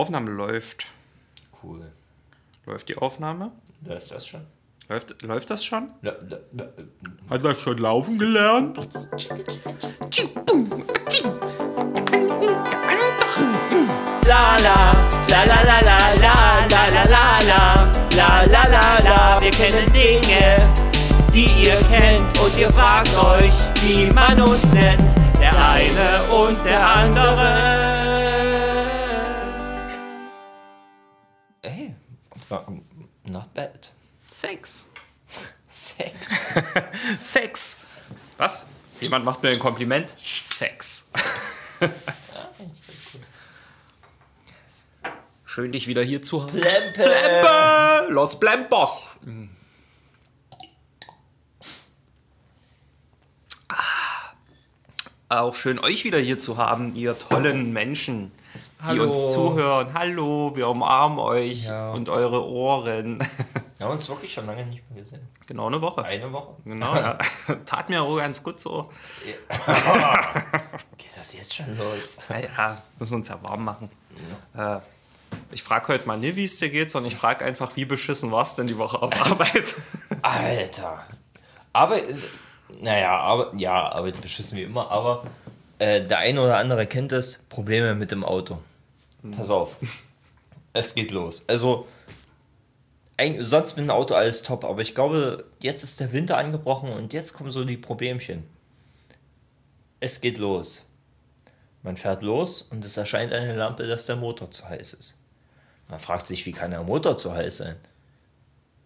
Aufnahme läuft. Cool. Läuft die Aufnahme? Läuft das schon? Läuft, läuft das schon? La, la, la, Hat er schon laufen gelernt? La la, la la la la la la la la la la la la la Wir kennen Dinge, die ihr kennt und ihr fragt euch, wie man uns nennt. Der eine und der andere. Not bad. Sex. Sex. Sex. Was? Jemand macht mir ein Kompliment? Sex. Schön, dich wieder hier zu haben. Lempe. Äh, Los Blempos. Ah. Auch schön, euch wieder hier zu haben, ihr tollen Menschen, die Hallo. uns zuhören. Hallo, wir umarmen euch Ja. und eure Ohren. Wir haben uns wirklich schon lange nicht mehr gesehen. genau eine Woche. Eine Woche. Genau, ja. Tat mir auch ganz gut so. Geht das jetzt schon los? Naja, müssen uns ja warm machen. Äh, ich frage heute mal nicht, wie es dir geht, sondern ich frage einfach, wie beschissen war es denn die Woche auf Arbeit? Alter. Aber, äh, naja, aber, ja, Arbeit beschissen wie immer, aber äh, der eine oder andere kennt es, Probleme mit dem Auto. Pass auf. Es geht los. Also, eigentlich, sonst mit dem Auto alles top, aber ich glaube, jetzt ist der Winter angebrochen und jetzt kommen so die Problemchen. Es geht los. Man fährt los und es erscheint eine Lampe, dass der Motor zu heiß ist. Man fragt sich, wie kann der Motor zu heiß sein?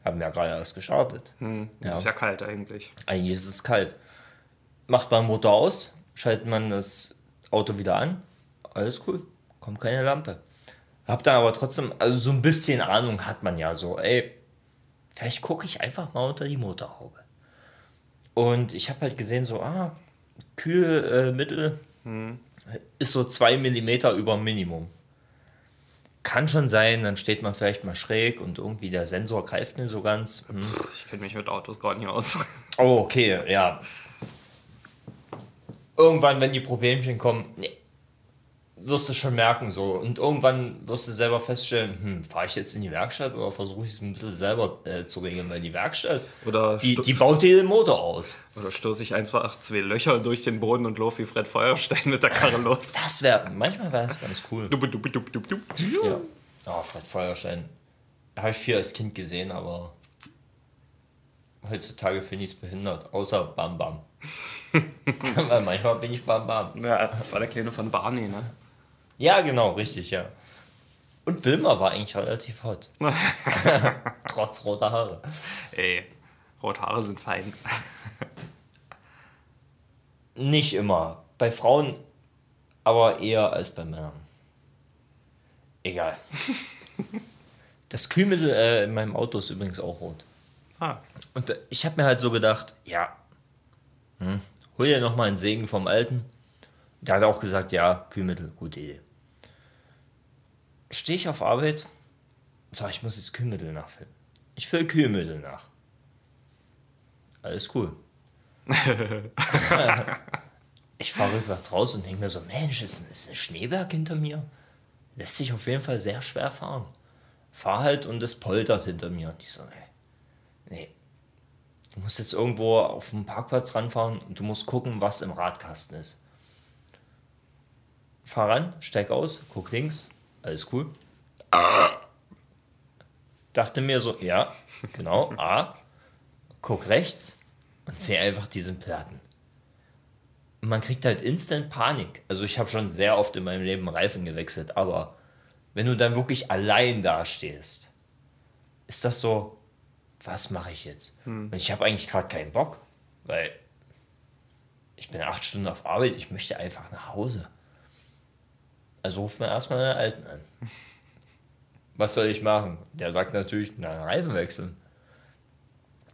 Haben ja gerade erst gestartet. Ja. Ist ja kalt eigentlich. Eigentlich ist es kalt. Macht man den Motor aus, schaltet man das Auto wieder an, alles cool, kommt keine Lampe. Hab dann aber trotzdem, also so ein bisschen Ahnung hat man ja so, ey, vielleicht gucke ich einfach mal unter die Motorhaube. Und ich habe halt gesehen, so, ah, Kühlmittel ist so zwei Millimeter über Minimum. Kann schon sein, dann steht man vielleicht mal schräg und irgendwie der Sensor greift nicht so ganz. Hm. Ich kenne mich mit Autos gar nicht aus. Oh, okay, ja. Irgendwann, wenn die Problemchen kommen, nee, wirst du schon merken so. Und irgendwann wirst du selber feststellen, hm, fahre ich jetzt in die Werkstatt oder versuche ich es ein bisschen selber äh, zu regeln, weil die Werkstatt, Oder, die, die baut dir den Motor aus. oder stoße ich einfach zwei Löcher durch den Boden und laufe wie Fred Feuerstein mit der Karre los. Das wäre, manchmal wäre das ganz cool. Dup, dup, dup, dup, dup. Ja. Oh, Fred Feuerstein. Habe ich viel als Kind gesehen, aber heutzutage finde ich es behindert. Außer Bam Bam. Weil manchmal bin ich Bam Bam. Ja, das war der Kleine von Barney, ne? Ja, genau, richtig, ja. Und Wilma war eigentlich relativ hot. Trotz roter Haare. Ey, rote Haare sind fein. Nicht immer. Bei Frauen aber eher als bei Männern. Egal. Das Kühlmittel äh, in meinem Auto ist übrigens auch rot. Ah, Und äh, ich habe mir halt so gedacht, ja, hm, hol dir nochmal einen Segen vom Alten. Der hat auch gesagt, ja, Kühlmittel, gute Idee. Stehe ich auf Arbeit, sag ich muss jetzt Kühlmittel nachfüllen. Ich fülle Kühlmittel nach. Alles cool. ich fahre rückwärts raus und denke mir so, Mensch, ist, ist ein Schneeberg hinter mir. Lässt sich auf jeden Fall sehr schwer fahren. Fahr halt und es poltert hinter mir. Und ich so, nee, nee. Du musst jetzt irgendwo auf dem Parkplatz ranfahren und du musst gucken, was im Radkasten ist. Fahr ran, steig aus, guck links, alles cool. Dachte mir so, ja, genau, A, guck rechts und sehe einfach diesen Platten. Und man kriegt halt instant Panik. Also ich habe schon sehr oft in meinem Leben Reifen gewechselt, aber wenn du dann wirklich allein dastehst, ist das so, was mache ich jetzt? Und ich habe eigentlich gerade keinen Bock, weil ich bin acht Stunden auf Arbeit, ich möchte einfach nach Hause. Also ruft man erstmal den Alten an. Was soll ich machen? Der sagt natürlich, na, Reifen wechseln.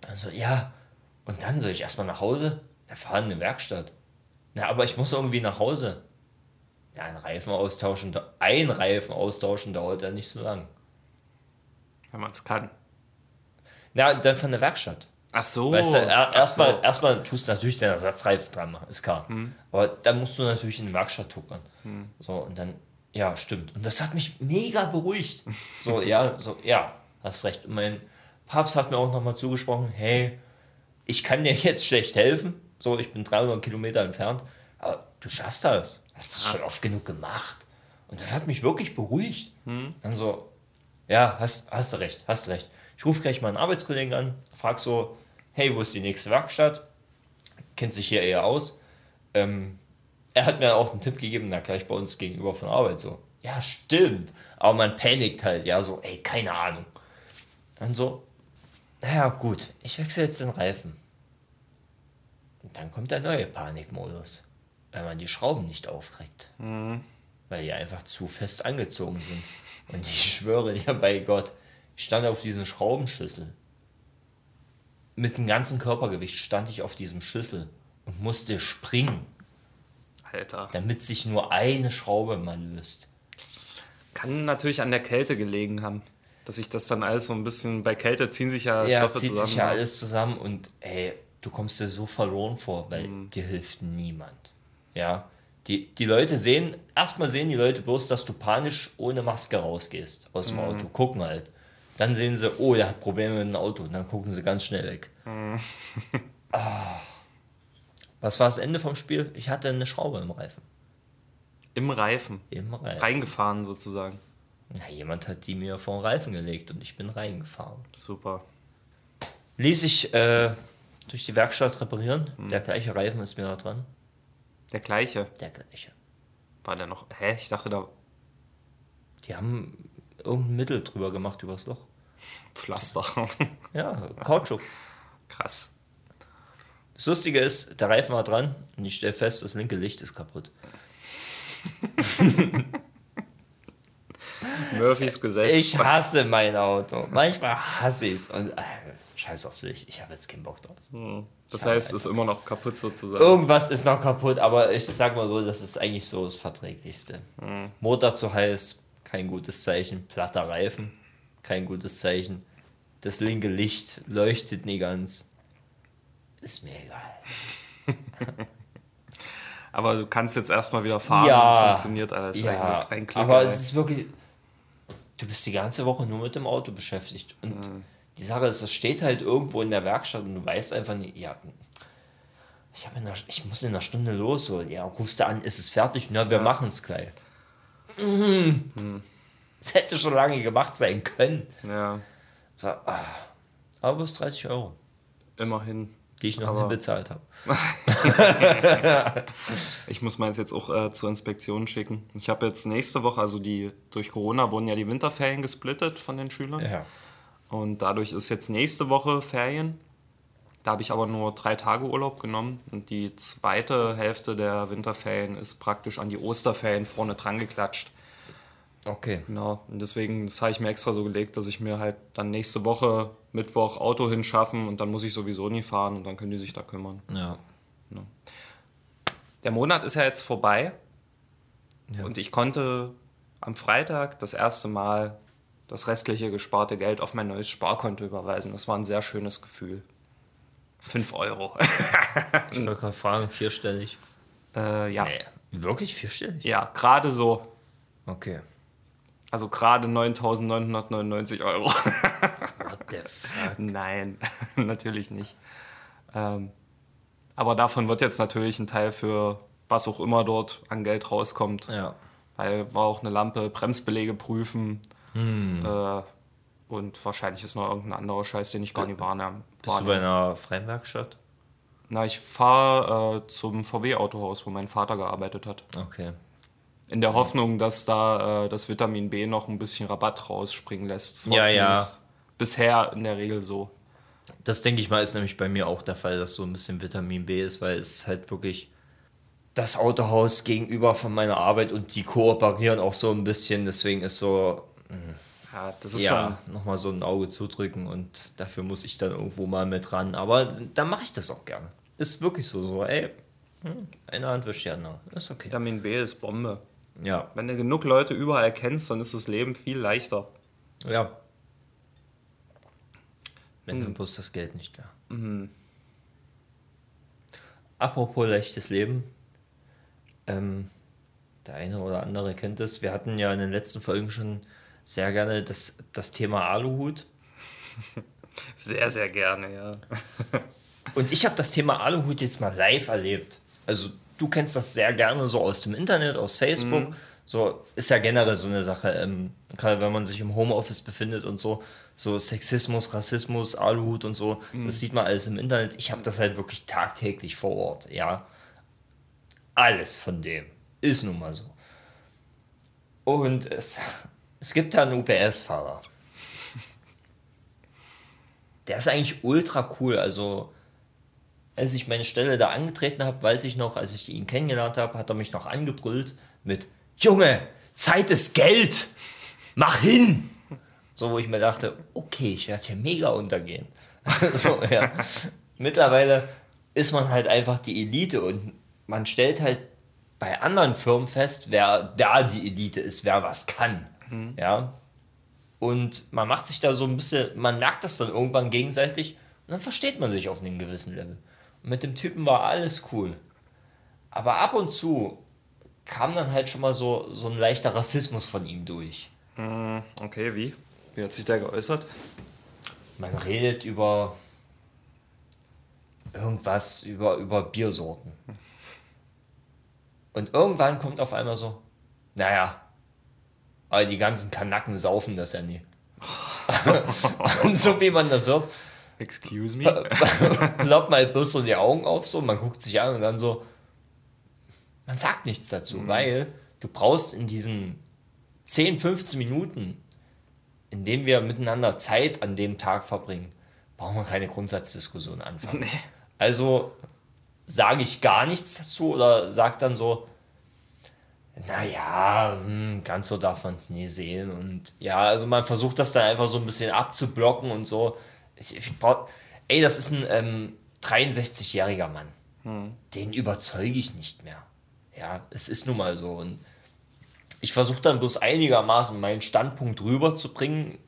Also, ja, und dann soll ich erstmal nach Hause? Da fahren in eine Werkstatt. Na, aber ich muss irgendwie nach Hause. Ja, ein Reifen austauschen, da- ein Reifen austauschen dauert ja nicht so lang. wenn man es kann. Na, dann von der Werkstatt. Ach so. Weißt du, er, erstmal so. erstmal tust du natürlich den Ersatzreifen dran machen, ist klar. Hm. Aber dann musst du natürlich in die Werkstatt tuckern. So, und dann Ja, stimmt. Und das hat mich mega beruhigt. So, ja, so, ja, hast recht. Und mein Papst hat mir auch nochmal zugesprochen, hey, ich kann dir jetzt schlecht helfen. So, ich bin 300 Kilometer entfernt. Aber du schaffst das. Hast das schon oft genug gemacht. Und das hat mich wirklich beruhigt. Dann so, ja, hast, hast du recht, hast du recht. Ich rufe gleich mal einen Arbeitskollegen an, frag so, hey, wo ist die nächste Werkstatt? Kennt sich hier eher aus. Ähm, er hat mir auch einen Tipp gegeben, na gleich bei uns gegenüber von Arbeit so. Ja, stimmt. Aber man panikt halt, ja, so, ey, keine Ahnung. Dann so, naja, gut, ich wechsle jetzt den Reifen. Und dann kommt der neue Panikmodus, weil man die Schrauben nicht aufkriegt. Weil die einfach zu fest angezogen sind. Und ich schwöre dir bei Gott, ich stand auf diesem Schraubenschlüssel. Mit dem ganzen Körpergewicht stand ich auf diesem Schlüssel und musste springen, Alter. damit sich nur eine Schraube mal löst. Kann natürlich an der Kälte gelegen haben. Dass sich das dann alles so ein bisschen. Bei Kälte ziehen sich ja, Ja, Stoffe zieht zusammen. sich ja ne? alles zusammen und ey, du kommst dir so verloren vor, weil dir hilft niemand. Ja, die, die Leute sehen, erstmal sehen die Leute bloß, dass du panisch ohne Maske rausgehst aus dem Auto, gucken halt. Dann sehen sie, oh, der hat Probleme mit dem Auto und dann gucken sie ganz schnell weg. Ah. Was war das Ende vom Spiel? Ich hatte eine Schraube im Reifen. Im Reifen. Im Reifen. Reingefahren sozusagen. Na, jemand hat die mir vor den Reifen gelegt und ich bin reingefahren. Super. Ließ ich äh, durch die Werkstatt reparieren. Der gleiche Reifen ist mir da dran. Der gleiche. Der gleiche. War der noch. Hä? Ich dachte da. Die haben irgendein Mittel drüber gemacht übers Loch. Pflaster. Ja, Kautschuk. Krass. Das Lustige ist, der Reifen war dran und ich stelle fest, das linke Licht ist kaputt. Murphys Gesetz. Ich hasse mein Auto. Manchmal hasse ich es. Und äh, scheiß aufs Licht, ich habe jetzt keinen Bock drauf. Das heißt, es ist immer noch kaputt sozusagen. Irgendwas ist noch kaputt, aber ich sag mal so, das ist eigentlich so das Verträglichste. Motor zu heiß, kein gutes Zeichen. Platter Reifen, kein gutes Zeichen. Das linke Licht leuchtet nie ganz. Ist mir egal. Aber du kannst jetzt erstmal wieder fahren. Ja. Es funktioniert alles. Ja, Ein, ein aber es ist wirklich. Du bist die ganze Woche nur mit dem Auto beschäftigt. Und die Sache ist, es steht halt irgendwo in der Werkstatt und du weißt einfach nicht, ja, ich, einer, ich muss in einer Stunde los. So, ja, rufst du an, ist es fertig? Na, wir machen es gleich. Mhm. Es hätte schon lange gemacht sein können. Ja, So, ah. Aber bloß 30 Euro, immerhin. die ich noch Aber- nie bezahlt habe. Ich muss meins jetzt auch äh, zur Inspektion schicken. Ich habe jetzt nächste Woche, also die durch Corona wurden ja die Winterferien gesplittet von den Schülern. Ja. Und dadurch ist jetzt nächste Woche Ferien. Da habe ich aber nur drei Tage Urlaub genommen. Und die zweite Hälfte der Winterferien ist praktisch an die Osterferien vorne dran geklatscht. Okay. Genau. Und deswegen, das habe ich mir extra so gelegt, dass ich mir halt dann nächste Woche Mittwoch Auto hinschaffen und dann muss ich sowieso nie fahren und dann können die sich da kümmern. Ja. Der Monat ist ja jetzt vorbei Ja. und ich konnte am Freitag das erste Mal das restliche gesparte Geld auf mein neues Sparkonto überweisen. Das war ein sehr schönes Gefühl. 5 Euro. Ich wollte gerade fragen, vierstellig. äh, ja. Nee. Wirklich vierstellig? ja, gerade so. Okay. Also gerade 9.999 Euro. What the fuck? Nein, natürlich nicht. Ähm, aber davon wird jetzt natürlich ein Teil für was auch immer dort an Geld rauskommt. Ja. Weil war auch eine Lampe, Bremsbelege prüfen. Äh, und wahrscheinlich ist noch irgendein anderer Scheiß, den ich gar nicht wahrnehme. Bist du bei einer freien Werkstatt? Na, ich fahre äh, zum VW-Autohaus, wo mein Vater gearbeitet hat. Okay. In der Hoffnung, dass da äh, das Vitamin B noch ein bisschen Rabatt rausspringen lässt. Das war Ja, ja. Bisher in der Regel so. Das denke ich mal, ist nämlich bei mir auch der Fall, dass so ein bisschen Vitamin B ist, weil es halt wirklich das Autohaus gegenüber von meiner Arbeit und die kooperieren auch so ein bisschen. Deswegen ist so, Ja, das ist ja, nochmal so ein Auge zudrücken und dafür muss ich dann irgendwo mal mit ran. Aber dann mache ich das auch gerne. Ist wirklich so, so, ey, hm, eine Hand wischt die andere. Ist schon. okay. Vitamin B ist Bombe. Ja, Wenn du genug Leute überall kennst, dann ist das Leben viel leichter. ja. Wenn dann bloß das Geld nicht wäre. Apropos leichtes Leben. Ähm, der eine oder andere kennt es. Wir hatten ja in den letzten Folgen schon sehr gerne das, das Thema Aluhut. Sehr, sehr gerne, ja. Und ich habe das Thema Aluhut jetzt mal live erlebt. Also du kennst das sehr gerne so aus dem Internet, aus Facebook. So ist ja generell so eine Sache, ähm, gerade wenn man sich im Homeoffice befindet und so, so Sexismus, Rassismus, Aluhut und so, das sieht man alles im Internet. Ich habe das halt wirklich tagtäglich vor Ort, ja. Alles von dem ist nun mal so. Und es, es gibt da einen UPS-Fahrer. Der ist eigentlich ultra cool. Also, als ich meine Stelle da angetreten habe, weiß ich noch, als ich ihn kennengelernt habe, hat er mich noch angebrüllt mit Junge, Zeit ist Geld, mach hin. So, wo ich mir dachte, okay, ich werde hier mega untergehen. so, ja. Mittlerweile ist man halt einfach die Elite und man stellt halt bei anderen Firmen fest, wer da die Elite ist, wer was kann. Ja. Und man macht sich da so ein bisschen, man merkt das dann irgendwann gegenseitig und dann versteht man sich auf einem gewissen Level. Mit dem Typen war alles cool. Aber ab und zu kam dann halt schon mal so, so ein leichter Rassismus von ihm durch. Okay, wie? Wie hat sich der geäußert? Man redet über irgendwas, über, über Biersorten. Und irgendwann kommt auf einmal so, naja, aber die ganzen Kanacken saufen das ja nie. und so wie man das hört, Excuse me? klappt mal bloß so die Augen auf, so, man guckt sich an und dann so, man sagt nichts dazu, weil du brauchst in diesen 10, 15 Minuten, in denen wir miteinander Zeit an dem Tag verbringen, brauchen wir keine Grundsatzdiskussion anfangen. Also sage ich gar nichts dazu oder sag dann so, naja, hm, ganz so darf man es nie sehen. Und ja, also man versucht das dann einfach so ein bisschen abzublocken und so. Ich, ich brauch, ey, das ist ein ähm, 63-jähriger Mann. Den überzeuge ich nicht mehr. Ja, es ist nun mal so. Und ich versuche dann bloß einigermaßen meinen Standpunkt rüberzubringen,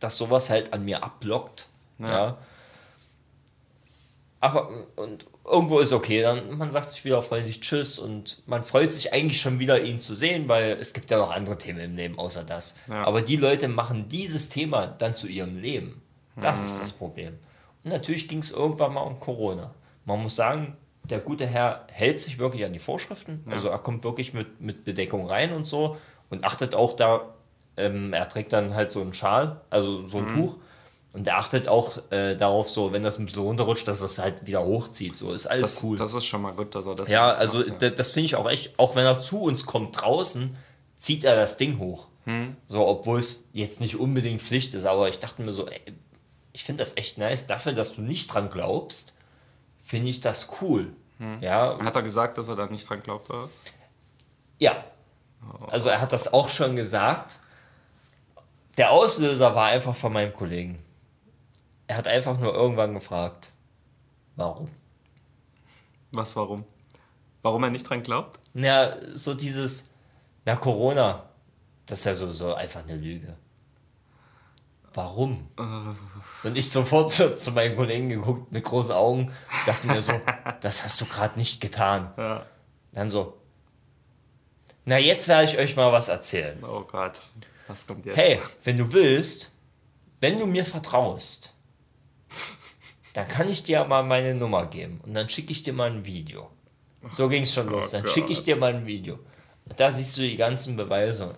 dass sowas halt an mir abblockt. Ja. Aber und irgendwo ist okay, dann man sagt sich wieder freundlich Tschüss und man freut sich eigentlich schon wieder, ihn zu sehen, weil es gibt ja noch andere Themen im Leben außer das. Ja. Aber die Leute machen dieses Thema dann zu ihrem Leben. Das ist das Problem. Und natürlich ging es irgendwann mal um Corona. Man muss sagen, der gute Herr hält sich wirklich an die Vorschriften. Also er kommt wirklich mit, mit Bedeckung rein und so und achtet auch da, ähm, er trägt dann halt so einen Schal, also so ein Tuch. Und er achtet auch äh, darauf, so, wenn das ein bisschen runterrutscht, dass es halt wieder hochzieht. So ist alles Das, cool. das ist schon mal gut, dass er das ja, macht, also ja. da- das finde ich auch echt, auch wenn er zu uns kommt draußen, zieht er das Ding hoch. So, obwohl es jetzt nicht unbedingt Pflicht ist, aber ich dachte mir so, ey, ich finde das echt nice. Dafür, dass du nicht dran glaubst, finde ich das cool. Ja, Hat er gesagt, dass er da nicht dran glaubt, oder was? ja. Also er hat das auch schon gesagt. Der Auslöser war einfach von meinem Kollegen. Er hat einfach nur irgendwann gefragt, warum? Was, warum? Warum er nicht dran glaubt? Na, so dieses, na Corona, das ist ja sowieso einfach eine Lüge. Warum? Und ich sofort zu, zu meinen Kollegen geguckt mit großen Augen, dachte mir so, das hast du gerade nicht getan. Ja. Dann so, na jetzt werde ich euch mal was erzählen. Oh Gott, was kommt jetzt? Hey, wenn du willst, wenn du mir vertraust, dann kann ich dir mal meine Nummer geben und dann schicke ich dir mal ein Video. So ging es schon los. Dann schicke ich dir mal ein Video. Und da siehst du die ganzen Beweise.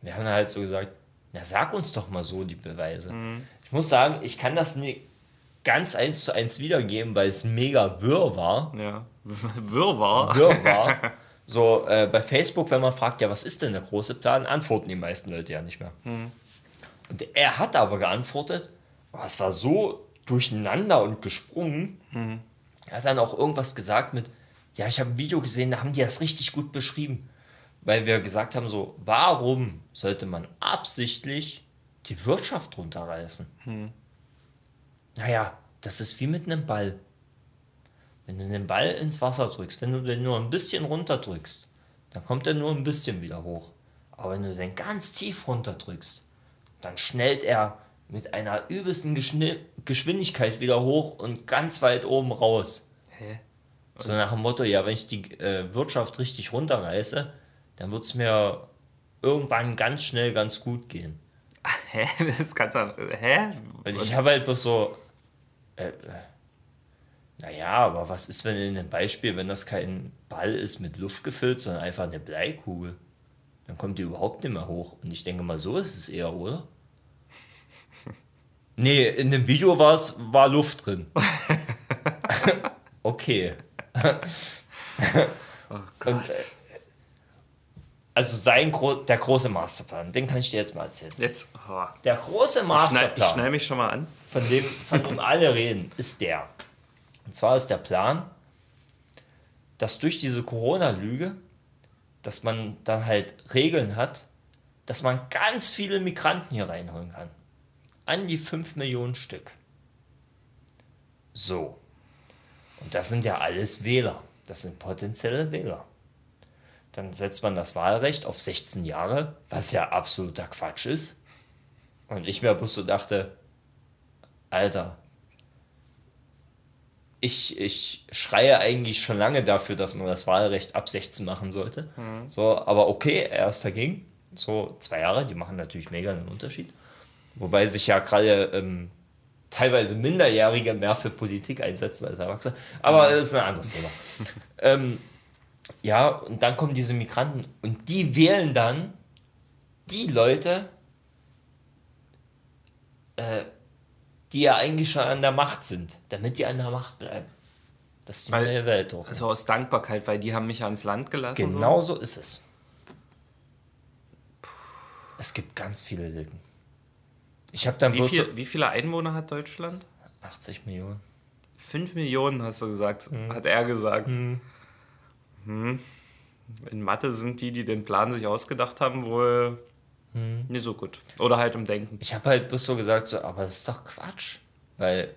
Wir haben halt so gesagt, na sag uns doch mal so die Beweise. Ich muss sagen, ich kann das nicht ganz eins zu eins wiedergeben, weil es mega wirr war. Ja. Wirrwarr. Wirr war. So, äh, bei Facebook, wenn man fragt, ja, was ist denn der große Plan, antworten die meisten Leute ja nicht mehr. Und er hat aber geantwortet, aber es war so durcheinander und gesprungen. Er hat dann auch irgendwas gesagt mit, ja, ich habe ein Video gesehen, da haben die das richtig gut beschrieben. Weil wir gesagt haben, so, warum sollte man absichtlich die Wirtschaft runterreißen? Naja, das ist wie mit einem Ball. Wenn du den Ball ins Wasser drückst, wenn du den nur ein bisschen runterdrückst, dann kommt er nur ein bisschen wieder hoch. Aber wenn du den ganz tief runterdrückst, dann schnellt er mit einer übelsten Geschni Geschwindigkeit wieder hoch und ganz weit oben raus. Hä? So nach dem Motto, ja, wenn ich die äh, Wirtschaft richtig runterreiße, dann wird es mir irgendwann ganz schnell ganz gut gehen. Hä? Das kannst du. Hä? Weil ich habe halt bloß so. Äh, äh, naja, aber was ist, wenn in dem Beispiel, wenn das kein Ball ist mit Luft gefüllt, sondern einfach eine Bleikugel? Dann kommt die überhaupt nicht mehr hoch. Und ich denke mal, so ist es eher, oder? Nee, in dem Video war's, war Luft drin. okay. Oh Gott. Und, äh, also sein Gro der große Masterplan, den kann ich dir jetzt mal erzählen. Jetzt. Oh. Der große Ich schneide Masterplan, schnell mich schon mal an. von dem, von dem alle reden, ist der. Und zwar ist der Plan, dass durch diese Corona-Lüge, dass man dann halt Regeln hat, dass man ganz viele Migranten hier reinholen kann. An die 5 Millionen Stück. So. Und das sind ja alles Wähler. Das sind potenzielle Wähler. Dann setzt man das Wahlrecht auf 16 Jahre, was ja absoluter Quatsch ist. Und ich mir bloß so dachte, Alter, ich, ich schreie eigentlich schon lange dafür, dass man das Wahlrecht ab 16 machen sollte. So, aber okay, er ist dagegen. So zwei Jahre, die machen natürlich mega einen Unterschied. Wobei sich ja gerade ähm, teilweise Minderjährige mehr für Politik einsetzen als Erwachsene. Aber das ist ein anderes Thema. ähm, ja, und dann kommen diese Migranten und die wählen dann die Leute, äh, die ja eigentlich schon an der Macht sind, damit die an der Macht bleiben. Das ist die Weil- neue Weltordnung. Also aus Dankbarkeit, weil die haben mich ans Land gelassen. Genau so ist es. Es gibt ganz viele Lücken. Ich habe dann. Wie, bloß so viel, wie viele Einwohner hat Deutschland? 80 Millionen. 5 Millionen, hast du gesagt. Hat er gesagt. Hm. In Mathe sind die, die den Plan sich ausgedacht haben, wohl nicht so gut. Oder halt im Denken. Ich habe halt bloß so gesagt, so, aber das ist doch Quatsch. Weil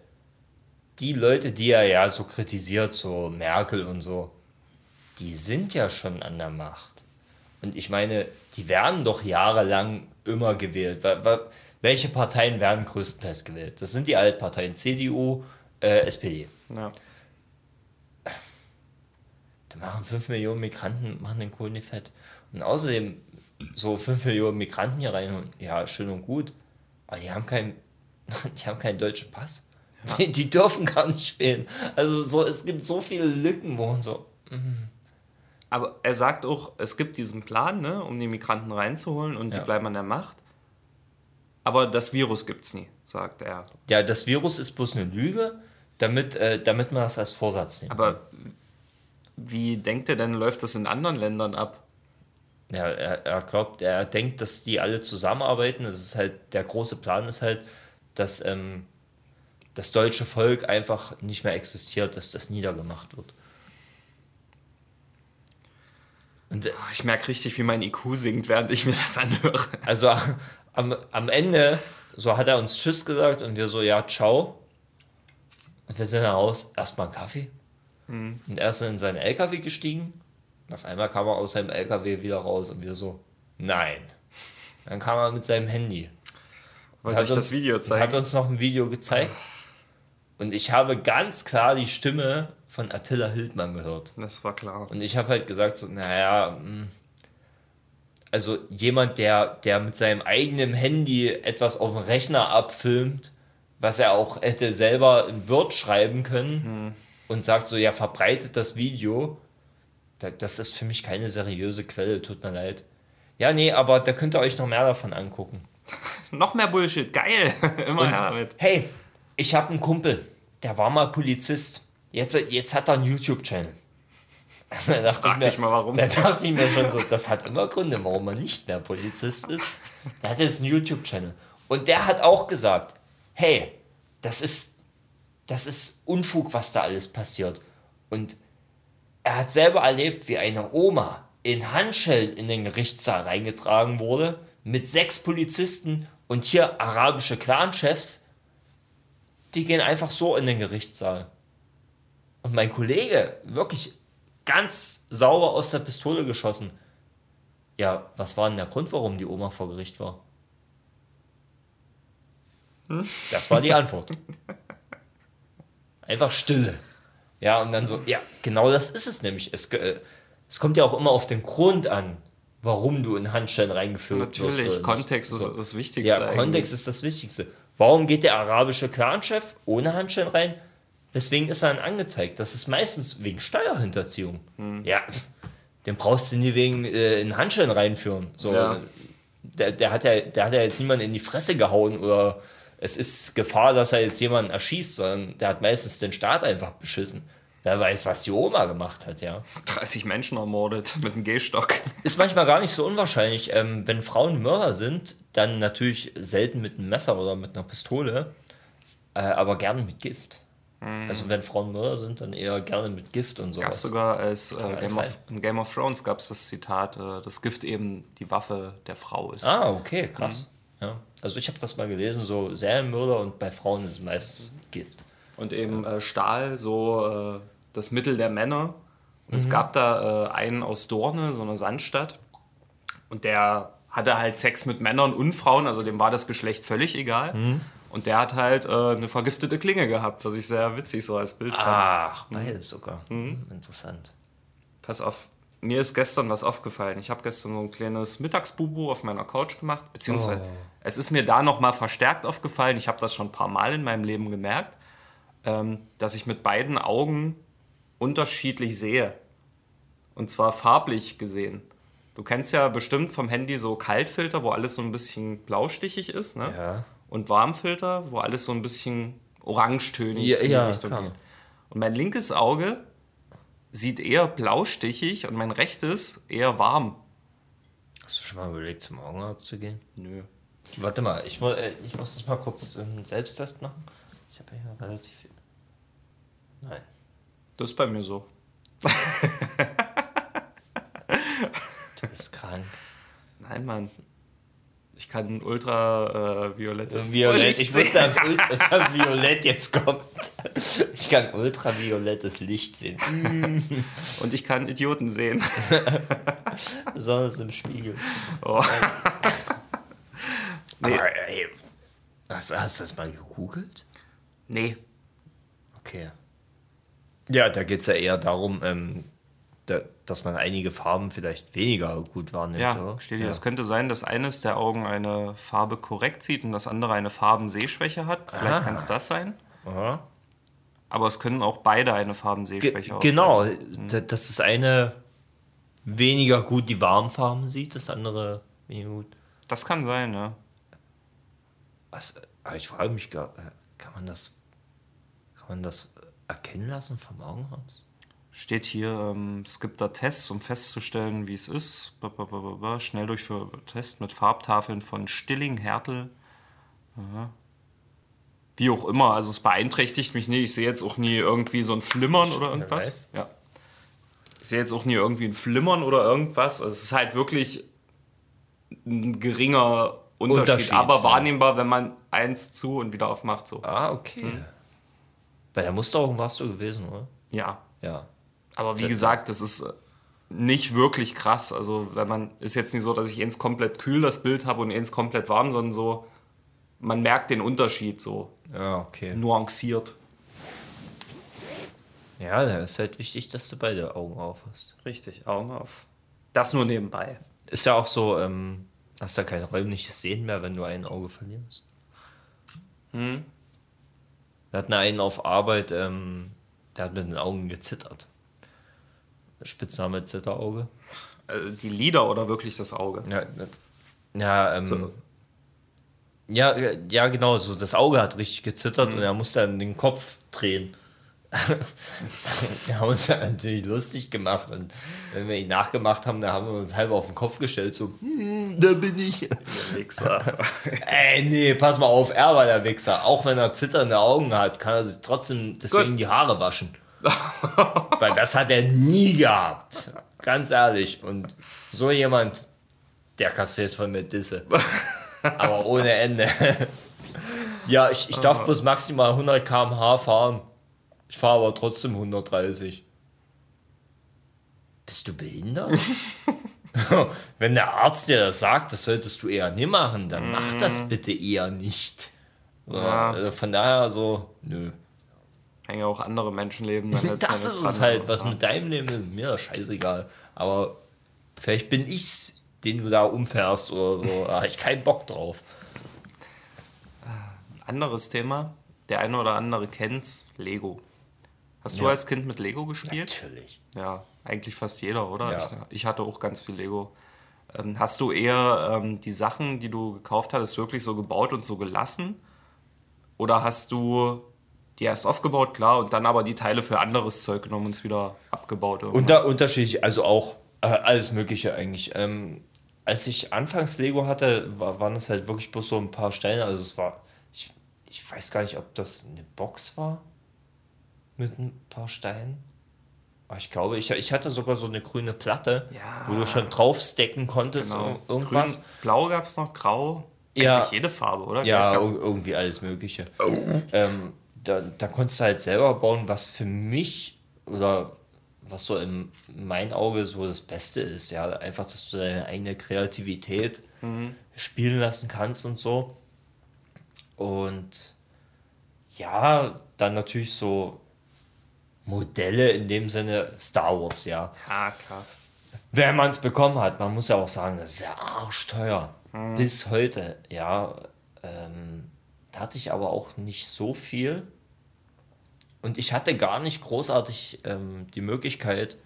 die Leute, die er ja so kritisiert, so Merkel und so, die sind ja schon an der Macht. Und ich meine, die werden doch jahrelang immer gewählt. Welche Parteien werden größtenteils gewählt? Das sind die Altparteien, CDU, äh, SPD. Ja. Da machen 5 Millionen Migranten, machen den Kohl nicht fett. Und außerdem, so 5 Millionen Migranten hier rein, ja, schön und gut. Aber die haben keinen, die haben keinen deutschen Pass. Die, die dürfen gar nicht wählen. Also so, es gibt so viele Lücken, wo man so. Aber er sagt auch, es gibt diesen Plan, ne, um die Migranten reinzuholen und Ja. die bleiben an der Macht. Aber das Virus gibt's nie, sagt er. Ja, das Virus ist bloß eine Lüge, damit, äh, damit man das als Vorsatz nimmt. Aber wie denkt er denn, läuft das in anderen Ländern ab? Ja, er, er glaubt, er denkt, dass die alle zusammenarbeiten. Das ist halt, der große Plan ist halt, dass ähm, das deutsche Volk einfach nicht mehr existiert, dass das niedergemacht wird. Und äh, Ich merke richtig, wie mein IQ sinkt, während ich mir das anhöre. also am, am Ende, so hat er uns Tschüss gesagt und wir so, ja, ciao. Und wir sind raus, erstmal einen Kaffee. Und er ist in seinen LKW gestiegen. Und auf einmal kam er aus seinem LKW wieder raus und wir so, nein. Dann kam er mit seinem Handy. Wollte Hat euch uns- das Video und Hat zeigen? uns noch ein Video gezeigt. Und ich habe ganz klar die Stimme von Attila Hildmann gehört. Das war klar. Und ich habe halt gesagt, so, naja, mh, also jemand, der, der mit seinem eigenen Handy etwas auf dem Rechner abfilmt, was er auch hätte selber in Word schreiben können und sagt so, ja, verbreitet das Video, da, das ist für mich keine seriöse Quelle, tut mir leid. Ja, nee, aber da könnt ihr euch noch mehr davon angucken. Noch mehr Bullshit, geil. Immer her damit. Hey, ich habe einen Kumpel, der war mal Polizist. Jetzt, jetzt hat er einen YouTube-Channel. Da Frag dich mal, warum. Da dachte ich mir schon so, das hat immer Gründe, warum man nicht mehr Polizist ist. Der hat jetzt einen YouTube-Channel. Und der hat auch gesagt, hey, das ist, das ist Unfug, was da alles passiert. Und er hat selber erlebt, wie eine Oma in Handschellen in den Gerichtssaal reingetragen wurde, mit sechs Polizisten und hier arabische Clanchefs, die gehen einfach so in den Gerichtssaal. Und mein Kollege, wirklich ganz sauber aus der Pistole geschossen. Ja, was war denn der Grund, warum die Oma vor Gericht war? Das war die Antwort. Einfach Stille. Ja, und dann so, ja, genau das ist es nämlich. Es, äh, es kommt ja auch immer auf den Grund an, warum du in Handschellen reingeführt wirst. Natürlich, oder nicht. Kontext So. ist das Wichtigste. Ja, eigentlich. Kontext ist das Wichtigste. Warum geht der arabische Clanchef ohne Handschellen rein? Deswegen ist er dann angezeigt. Das ist meistens wegen Steuerhinterziehung. Hm. Ja, den brauchst du nie wegen äh, in Handschellen reinführen. So, Ja. der, der, hat ja, der hat ja jetzt niemanden in die Fresse gehauen oder es ist Gefahr, dass er jetzt jemanden erschießt, sondern der hat meistens den Staat einfach beschissen. Wer weiß, was die Oma gemacht hat, ja. 30 Menschen ermordet mit einem Gehstock. Ist manchmal gar nicht so unwahrscheinlich. Ähm, wenn Frauen Mörder sind, dann natürlich selten mit einem Messer oder mit einer Pistole, äh, aber gerne mit Gift. Also wenn Frauen Mörder sind, dann eher gerne mit Gift und Gab sowas. es sogar als äh, Game of, in Game of Thrones gab es das Zitat, äh, dass Gift eben die Waffe der Frau ist. Ah, okay, krass. Ja. Also ich habe das mal gelesen, so Serienmörder und bei Frauen ist es meistens Gift. Und eben äh, Stahl, so äh, das Mittel der Männer. Und es gab da äh, einen aus Dorne, so eine Sandstadt. Und der hatte halt Sex mit Männern und Frauen, also dem war das Geschlecht völlig egal. Und der hat halt äh, eine vergiftete Klinge gehabt, was ich sehr witzig so als Bild fand. Ach, beides sogar. Hm, Interessant. Pass auf, mir ist gestern was aufgefallen. Ich habe gestern so ein kleines Mittagsbubu auf meiner Couch gemacht, beziehungsweise es ist mir da nochmal verstärkt aufgefallen. Ich habe das schon ein paar Mal in meinem Leben gemerkt, ähm, dass ich mit beiden Augen unterschiedlich sehe. Und zwar farblich gesehen. Du kennst ja bestimmt vom Handy so Kaltfilter, wo alles so ein bisschen blaustichig ist, ne? Ja. Und Warmfilter, wo alles so ein bisschen orangetönig Ja, in die ja, Richtung klar. geht. Und mein linkes Auge sieht eher blaustichig und mein rechtes eher warm. Hast du schon mal überlegt, zum Augenarzt zu gehen? Nö. Warte mal, ich, äh, ich muss das mal kurz einen Selbsttest machen. Ich habe hier relativ viel. Nein. Das ist bei mir so. Du bist krank. Nein, Mann. Ich kann ultraviolettes Violett. Licht Ich wusste, sehen. dass, dass Violett jetzt kommt. Ich kann ultraviolettes Licht sehen. Und ich kann Idioten sehen. Besonders im Spiegel. Oh. Nee. Aber, ey, hast, hast du das mal gegoogelt? Nee. Okay. Ja, da geht es ja eher darum, ähm, da, dass man einige Farben vielleicht weniger gut wahrnimmt. Ja, oder? steht hier. Ja. Es könnte sein, dass eines der Augen eine Farbe korrekt sieht und das andere eine Farbensehschwäche hat. Vielleicht kann es das sein. Aha. Aber es können auch beide eine Farbensehschwäche haben. genau, da- dass das eine weniger gut die warmen Farben sieht, das andere weniger gut. Das kann sein, ja. Was, aber ich frage mich, gar- kann man das, kann man das erkennen lassen vom Augenarzt? Steht hier, ähm, es gibt da Tests, um festzustellen, wie es ist. Ba, ba. Schnelldurchführbar Test mit Farbtafeln von Stilling, Hertel. Aha. Wie auch immer, also es beeinträchtigt mich nicht. Ich sehe jetzt auch nie irgendwie so ein Flimmern oder irgendwas. Ja. Ich sehe jetzt auch nie irgendwie ein Flimmern oder irgendwas. Also es ist halt wirklich ein geringer Unterschied, Unterschied, aber ja. wahrnehmbar, wenn man eins zu und wieder aufmacht. So. Ah, okay. Bei der Musterung warst du gewesen, oder? Ja. Ja. Aber wie gesagt, das ist äh, nicht wirklich krass. Also, wenn man ist jetzt nicht so, dass ich eins komplett kühl das Bild habe und eins komplett warm, sondern so, man merkt den Unterschied so Ja, okay. nuanciert. Ja, da ist halt wichtig, dass du beide Augen auf hast. Richtig, Augen auf. Das nur nebenbei. Ist ja auch so, ähm, hast ja kein räumliches Sehen mehr, wenn du ein Auge verlierst. Hm? Wir hatten einen auf Arbeit, ähm, der hat mit den Augen gezittert. Spitzname Zitterauge. Äh, die Lider oder wirklich das Auge? Ja, ja, ähm, So. ja, ja, ja, genau, so das Auge hat richtig gezittert und er musste dann den Kopf drehen. wir haben uns natürlich lustig gemacht und wenn wir ihn nachgemacht haben, dann haben wir uns halb auf den Kopf gestellt, so, hm, da bin ich. Wichser. Ey, nee, pass mal auf, er war der Wichser. Auch wenn er zitternde Augen hat, kann er sich trotzdem deswegen Gut. die Haare waschen. Weil das hat er nie gehabt. Ganz ehrlich. Und so jemand, der kassiert von mir Disse. Aber ohne Ende. ja, ich, ich darf bloß maximal 100 km/h fahren. Ich fahre aber trotzdem 130. Bist du behindert? Wenn der Arzt dir das sagt, das solltest du eher nicht machen, dann mach das bitte eher nicht. So, Ja. also von daher so, nö. Hängen auch andere Menschenleben dann Das ist es halt, was mit deinem Leben ist, mir das scheißegal. Aber vielleicht bin ich's den du da umfährst oder so. Da habe ich keinen Bock drauf. Anderes Thema. Der eine oder andere kennt's. Lego. Hast du Ja. als Kind mit Lego gespielt? Natürlich. Ja, eigentlich fast jeder, oder? Ja. Ich, ich hatte auch ganz viel Lego. Ähm, hast du eher ähm, die Sachen, die du gekauft hattest, wirklich so gebaut und so gelassen? Oder hast du die erst aufgebaut, klar, und dann aber die Teile für anderes Zeug genommen und es wieder abgebaut? irgendwann? Unter, unterschiedlich, also auch äh, alles Mögliche eigentlich. Ähm, als ich anfangs Lego hatte, war, waren das halt wirklich bloß so ein paar Steine. Also es war, ich, ich weiß gar nicht, ob das eine Box war mit ein paar Steinen. Aber ich glaube, ich, ich hatte sogar so eine grüne Platte, Ja. wo du schon draufstecken konntest, Genau. ir- irgendwas. Grün, Blau gab es noch, Grau. Ja. Eigentlich jede Farbe, oder? Ja, ir- irgendwie alles Mögliche. Ähm, da, da konntest du halt selber bauen, was für mich oder was so in mein Auge so das Beste ist. Ja, einfach, dass du deine eigene Kreativität spielen lassen kannst und so. Und ja, dann natürlich so Modelle in dem Sinne Star Wars, ja. Ja, klar. Wenn man es bekommen hat, man muss ja auch sagen, das ist ja arschteuer. Mhm. Bis heute, ja. Ähm, da hatte ich aber auch nicht so viel. Und ich hatte gar nicht großartig ähm, die Möglichkeit,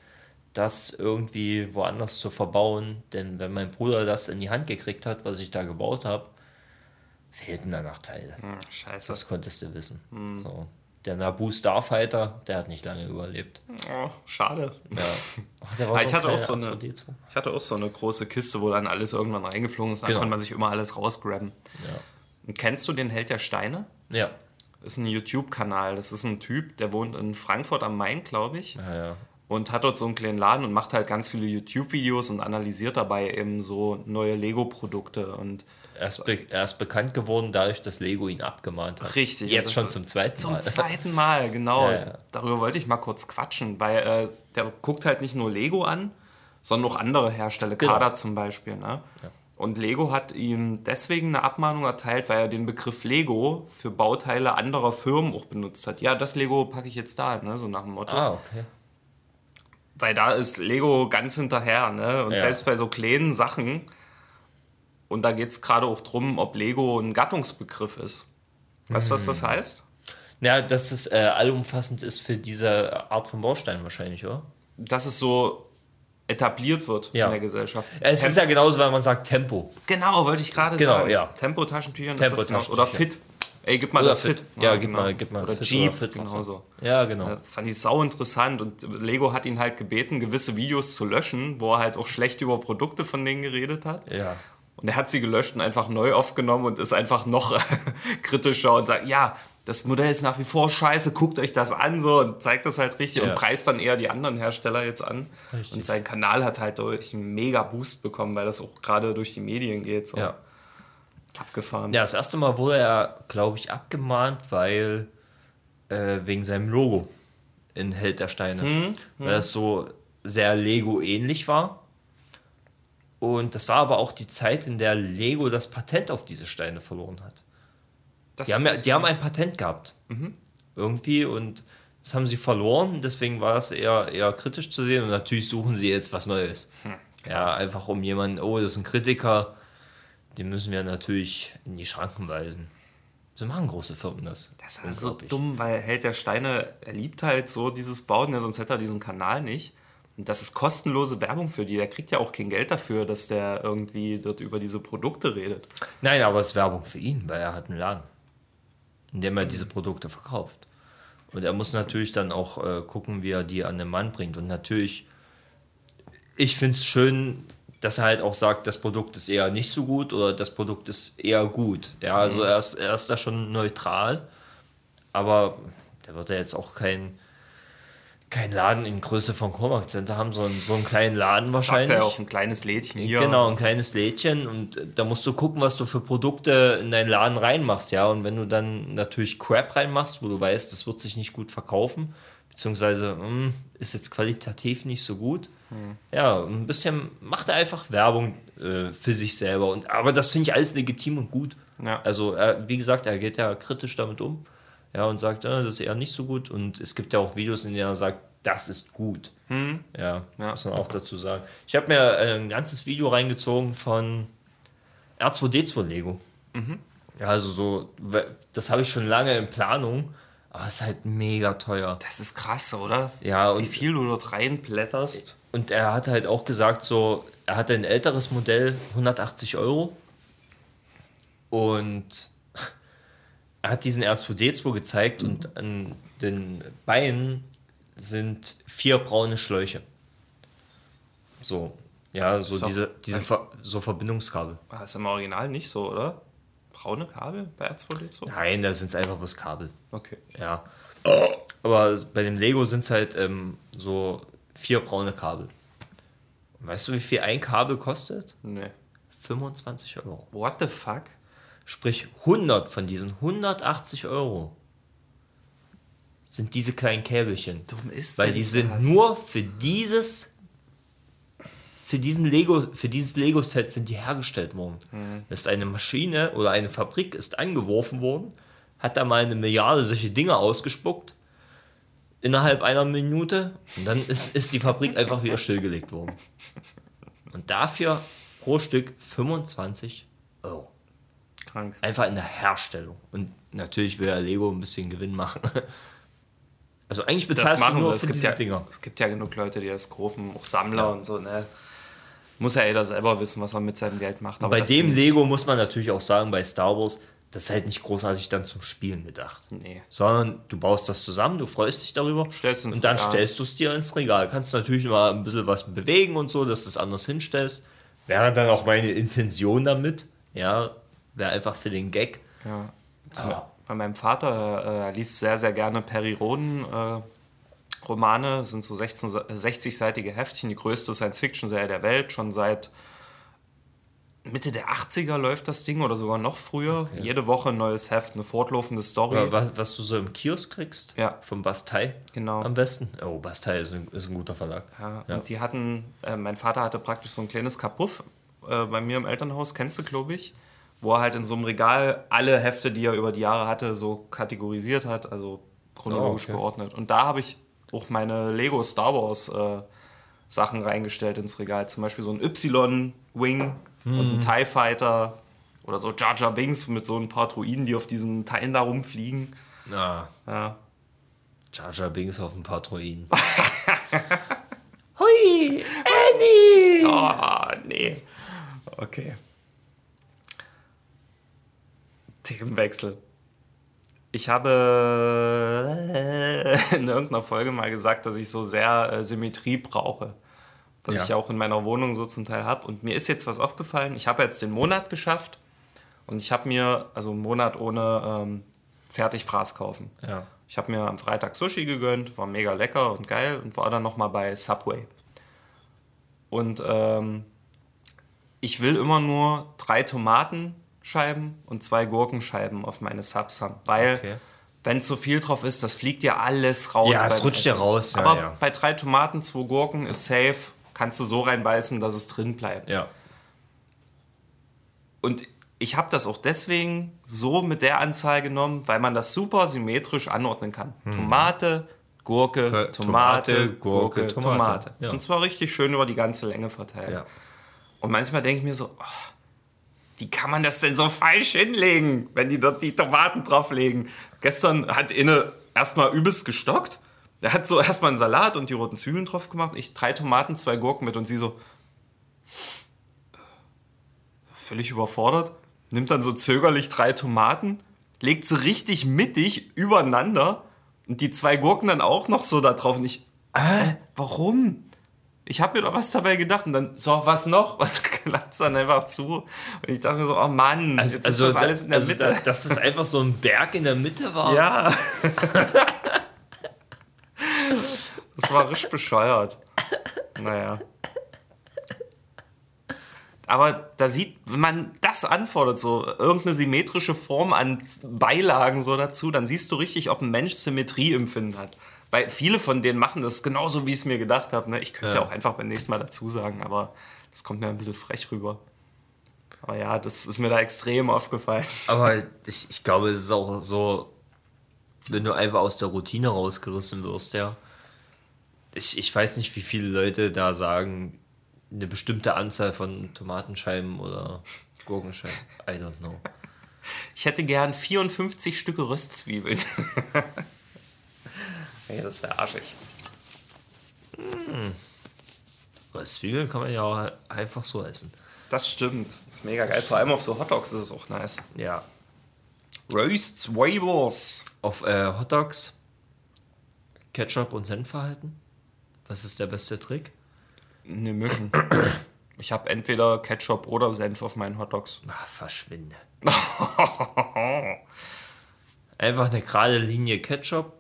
das irgendwie woanders zu verbauen. Denn wenn mein Bruder das in die Hand gekriegt hat, was ich da gebaut habe, fehlten danach Teile. Hm, scheiße. Das konntest du wissen. Mhm. So. Der Naboo Starfighter, der hat nicht lange überlebt. Oh, schade. Ja. Ach, der war Ah, ich hatte auch so eine- R2D2. Ich hatte auch so eine große Kiste, wo dann alles irgendwann reingeflogen ist. Dann Genau. konnte man sich immer alles rausgrabben. Ja. Kennst du den Held der Steine? Ja. Ist ein YouTube-Kanal. Das ist ein Typ, der wohnt in Frankfurt am Main, glaube ich. Ja, ja. Und hat dort so einen kleinen Laden und macht halt ganz viele YouTube-Videos und analysiert dabei eben so neue Lego-Produkte. Und Er ist, be er ist bekannt geworden dadurch, dass Lego ihn abgemahnt hat. Richtig, Jetzt schon zum zweiten zum Mal. zweiten Mal, genau. Ja, ja. Darüber wollte ich mal kurz quatschen, weil äh, der guckt halt nicht nur Lego an, sondern auch andere Hersteller, Genau. Kada zum Beispiel. Ne? Und Lego hat ihm deswegen eine Abmahnung erteilt, weil er den Begriff Lego für Bauteile anderer Firmen auch benutzt hat. Ja, das Lego packe ich jetzt da, ne? so nach dem Motto. Ah, okay. Weil da ist Lego ganz hinterher. Ne? Und Ja. selbst bei so kleinen Sachen, und da geht es gerade auch drum, ob Lego ein Gattungsbegriff ist. Weißt du, was Hm. das heißt? Ja, dass es äh, allumfassend ist für diese Art von Baustein wahrscheinlich, oder? Dass es so etabliert wird Ja. in der Gesellschaft. Es ist ja genauso, wenn man sagt Tempo. genau, wollte ich gerade Genau, sagen. ja. Tempo-Taschentüchern ist das genau. Oder Fit. Ey, gib mal Oder das Fit. Fit. Ja, gib mal- gib mal das oder Fit Jeep, Fit, was genauso. Ja, genau. Ja, fand ich sau interessant und Lego hat ihn halt gebeten, gewisse Videos zu löschen, wo er halt auch schlecht über Produkte von denen geredet hat. Ja. Und er hat sie gelöscht und einfach neu aufgenommen und ist einfach noch kritischer und sagt, ja, das Modell ist nach wie vor scheiße, guckt euch das an so und zeigt das halt richtig Ja. und preist dann eher die anderen Hersteller jetzt an. Richtig. Und sein Kanal hat halt durch einen mega Boost bekommen, weil das auch gerade durch die Medien geht. So. Ja. Abgefahren. Ja, das erste Mal wurde er, glaube ich, abgemahnt, weil äh, wegen seinem Logo in Held der Steine. Hm, Weil das so sehr Lego-ähnlich war. Und das war aber auch die Zeit, in der Lego das Patent auf diese Steine verloren hat. Das Die haben, ja, die haben ein Patent gehabt. Irgendwie und das haben sie verloren. Deswegen war es eher, eher kritisch zu sehen. Und natürlich suchen sie jetzt was Neues. Ja, einfach um jemanden, oh, das ist ein Kritiker. Den müssen wir natürlich in die Schranken weisen. So machen große Firmen das. Das ist so dumm, weil Held der Steine, er liebt halt so dieses Bauen, ja, sonst hätte er diesen Kanal nicht. Und das ist kostenlose Werbung für die. Der kriegt ja auch kein Geld dafür, dass der irgendwie dort über diese Produkte redet. Nein, aber es ist Werbung für ihn, weil er hat einen Laden, in dem er diese Produkte verkauft. Und er muss natürlich dann auch äh, gucken, wie er die an den Mann bringt. Und natürlich, ich finde es schön, dass er halt auch sagt, das Produkt ist eher nicht so gut oder das Produkt ist eher gut. Ja, also er, ist, er ist da schon neutral, aber der wird ja jetzt auch kein, kein Laden in Größe von Comark Center haben, sondern so einen kleinen Laden Sagt wahrscheinlich. er auch ein kleines Lädchen hier. Genau, ein kleines Lädchen und äh, da musst du gucken, was du für Produkte in deinen Laden reinmachst, ja. Und wenn du dann natürlich Crap reinmachst, wo du weißt, das wird sich nicht gut verkaufen, beziehungsweise hm, ist jetzt qualitativ nicht so gut, ja, ein bisschen macht er einfach Werbung äh, für sich selber. Und, aber das finde ich alles legitim und gut. Ja. Also, er, wie gesagt, er geht ja kritisch damit um. Ja, und sagt, äh, das ist eher nicht so gut. Und es gibt ja auch Videos, in denen er sagt, das ist gut. Ja, Ja. muss man auch dazu sagen. Ich habe mir äh, ein ganzes Video reingezogen von R2D2 Lego. Ja, also so, das habe ich schon lange in Planung, aber es ist halt mega teuer. Das ist krass, oder? Ja, Wie viel du dort reinblätterst. Und er hat halt auch gesagt, so, er hatte ein älteres Modell, 180 Euro. Und hat diesen R2D2 gezeigt und an den Beinen sind vier braune Schläuche. So, ja, so Ist diese, diese Ver so Verbindungskabel. Ah, ist im Original nicht so, oder? Braune Kabel bei R2D2? Nein, da sind es einfach bloß Kabel. Okay. Ja. Aber bei dem Lego sind es halt ähm, so vier braune Kabel. Und weißt du, wie viel ein Kabel kostet? Nee. 25 Euro. What the fuck? Sprich, 100 von diesen 180 Euro sind diese kleinen Käbelchen. Dumm ist Weil die sind das? nur für dieses für diesen Lego für dieses Lego Set sind die hergestellt worden. Mhm. Das ist eine Maschine oder eine Fabrik ist angeworfen worden, hat da mal eine Milliarde solche Dinge ausgespuckt innerhalb einer Minute und dann ist, ist die Fabrik einfach wieder stillgelegt worden. Und dafür pro Stück 25 Euro. Krank. Einfach in der Herstellung. Und natürlich will ja Lego ein bisschen Gewinn machen. Also eigentlich Das bezahlst du machen sie. nur Es für gibt, diese ja, Dinger. es gibt ja genug Leute, die das kaufen, auch Sammler und so, ne? Muss ja jeder selber wissen, was er mit seinem Geld macht. Aber bei das dem Lego muss man natürlich auch sagen, bei Star Wars, das ist halt nicht großartig dann zum Spielen gedacht. Nee. Sondern du baust das zusammen, du freust dich darüber Stellst und dann Regal. stellst du es dir ins Regal. Kannst natürlich mal ein bisschen was bewegen und so, dass du es anders hinstellst. Wäre dann auch meine Intention damit. Ja, wäre einfach für den Gag. Ja. Zum, Ah. Bei meinem Vater, äh, er liest sehr, sehr gerne Perry Roden äh, Romane, sind so 16, se- 60-seitige Heftchen, die größte Science-Fiction-Serie der Welt, schon seit Mitte der 80er läuft das Ding oder sogar noch früher. Jede Woche ein neues Heft, eine fortlaufende Story. Was, was du so im Kiosk kriegst, Ja. vom Bastei Genau. am besten. Oh, Bastei ist ein, ist ein guter Verlag. Ja, Ja. Und die hatten, äh, mein Vater hatte praktisch so ein kleines Kapuff äh, bei mir im Elternhaus, kennst du, glaube ich, wo er halt in so einem Regal alle Hefte, die er über die Jahre hatte, so kategorisiert hat, also chronologisch Oh, okay. geordnet. Und da habe ich auch meine Lego Star Wars äh, Sachen reingestellt ins Regal. Zum Beispiel so ein Y-Wing und Hm. ein TIE Fighter oder so Jar Jar Binks mit so ein paar Druiden, die auf diesen Teilen da rumfliegen. Ah, Ja. Jar Jar Binks auf ein paar Droiden. Hui, Annie! Oh, nee. Okay. Themenwechsel. Ich habe äh, in irgendeiner Folge mal gesagt, dass ich so sehr äh, Symmetrie brauche. Was Ja. ich auch in meiner Wohnung so zum Teil habe. Und mir ist jetzt was aufgefallen. Ich habe jetzt den Monat geschafft und ich habe mir, also einen Monat ohne ähm, Fertigfraß kaufen. Ja. Ich habe mir am Freitag Sushi gegönnt, war mega lecker und geil und war dann nochmal bei Subway. Und ähm, ich will immer nur drei Tomatenscheiben und zwei Gurkenscheiben auf meine Subs haben, weil Okay. wenn zu viel drauf ist, das fliegt ja alles raus. Ja, es rutscht ja raus, ja, Aber ja. bei drei Tomaten, zwei Gurken ist safe, kannst du so reinbeißen, dass es drin bleibt. Ja. Und ich habe das auch deswegen so mit der Anzahl genommen, weil man das super symmetrisch anordnen kann. Tomate, Gurke, Tomate, Tomate, Gurke, Gurke, Tomate. Tomate. Ja. Und zwar richtig schön über die ganze Länge verteilt. Und manchmal denke ich mir so, oh, wie kann man das denn so falsch hinlegen, wenn die dort die Tomaten drauflegen? Gestern hat Inne erstmal übelst gestockt. Er hat so erstmal einen Salat und die roten Zwiebeln drauf gemacht. Ich drei Tomaten, zwei Gurken mit und sie so völlig überfordert. Nimmt dann so zögerlich drei Tomaten, legt sie richtig mittig übereinander und die zwei Gurken dann auch noch so da drauf. Und ich, äh, warum? Ich habe mir doch was dabei gedacht und dann, so, was noch? Und klappt es dann einfach zu. Und ich dachte mir so, oh Mann, jetzt ist das da- alles in der also Mitte. Da, dass das einfach so ein Berg in der Mitte war. Ja. das war richtig bescheuert. Naja. Aber da sieht, wenn man das anfordert, so irgendeine symmetrische Form an Beilagen so dazu, dann siehst du richtig, ob ein Mensch Symmetrieempfinden hat. Weil viele von denen machen das genauso, wie ich es mir gedacht habe. Ne? Ich könnte es ja. Ja. auch einfach beim nächsten Mal dazu sagen, aber das kommt mir ein bisschen frech rüber. Aber ja, das ist mir da extrem aufgefallen. Aber ich, ich glaube, es ist auch so, wenn du einfach aus der Routine rausgerissen wirst, ja, ich, ich weiß nicht, wie viele Leute da sagen, eine bestimmte Anzahl von Tomatenscheiben oder Gurkenscheiben. I don't know. Ich hätte gern 54 Stücke Röstzwiebeln. nee, das wäre arschig. Zwiebeln kann man ja auch einfach so essen. Das stimmt. Das ist mega geil. Vor allem auf so Hotdogs ist es auch nice. Ja. Röstzwiebels. Auf äh, Hotdogs Ketchup und Senf verhalten. Was ist der beste Trick? Ne, mischen. Ich habe entweder Ketchup oder Senf auf meinen Hotdogs. Ach, verschwinde. Einfach eine gerade Linie Ketchup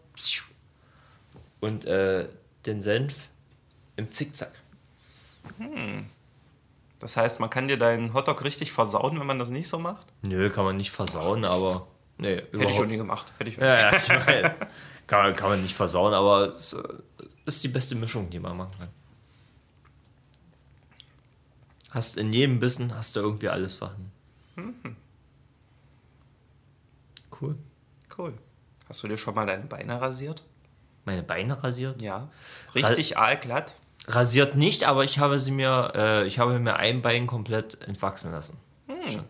und äh, den Senf im Zickzack. Das heißt, man kann dir deinen Hotdog richtig versauen, wenn man das nicht so macht? Nö, kann man nicht versauen, Mist. aber. Nee, Hätte ich schon nie gemacht. Hätte ich Ja, ja, ich meine, kann, man- kann man nicht versauen, aber es äh, ist die beste Mischung, die man machen kann. Hast in jedem Bissen hast du irgendwie alles vorhanden. Cool. Cool. Hast du dir schon mal deine Beine rasiert? Meine Beine rasiert? Ja. Richtig aalglatt? Rasiert nicht, aber ich habe sie mir, äh, ich habe mir ein Bein komplett entwachsen lassen. Schon.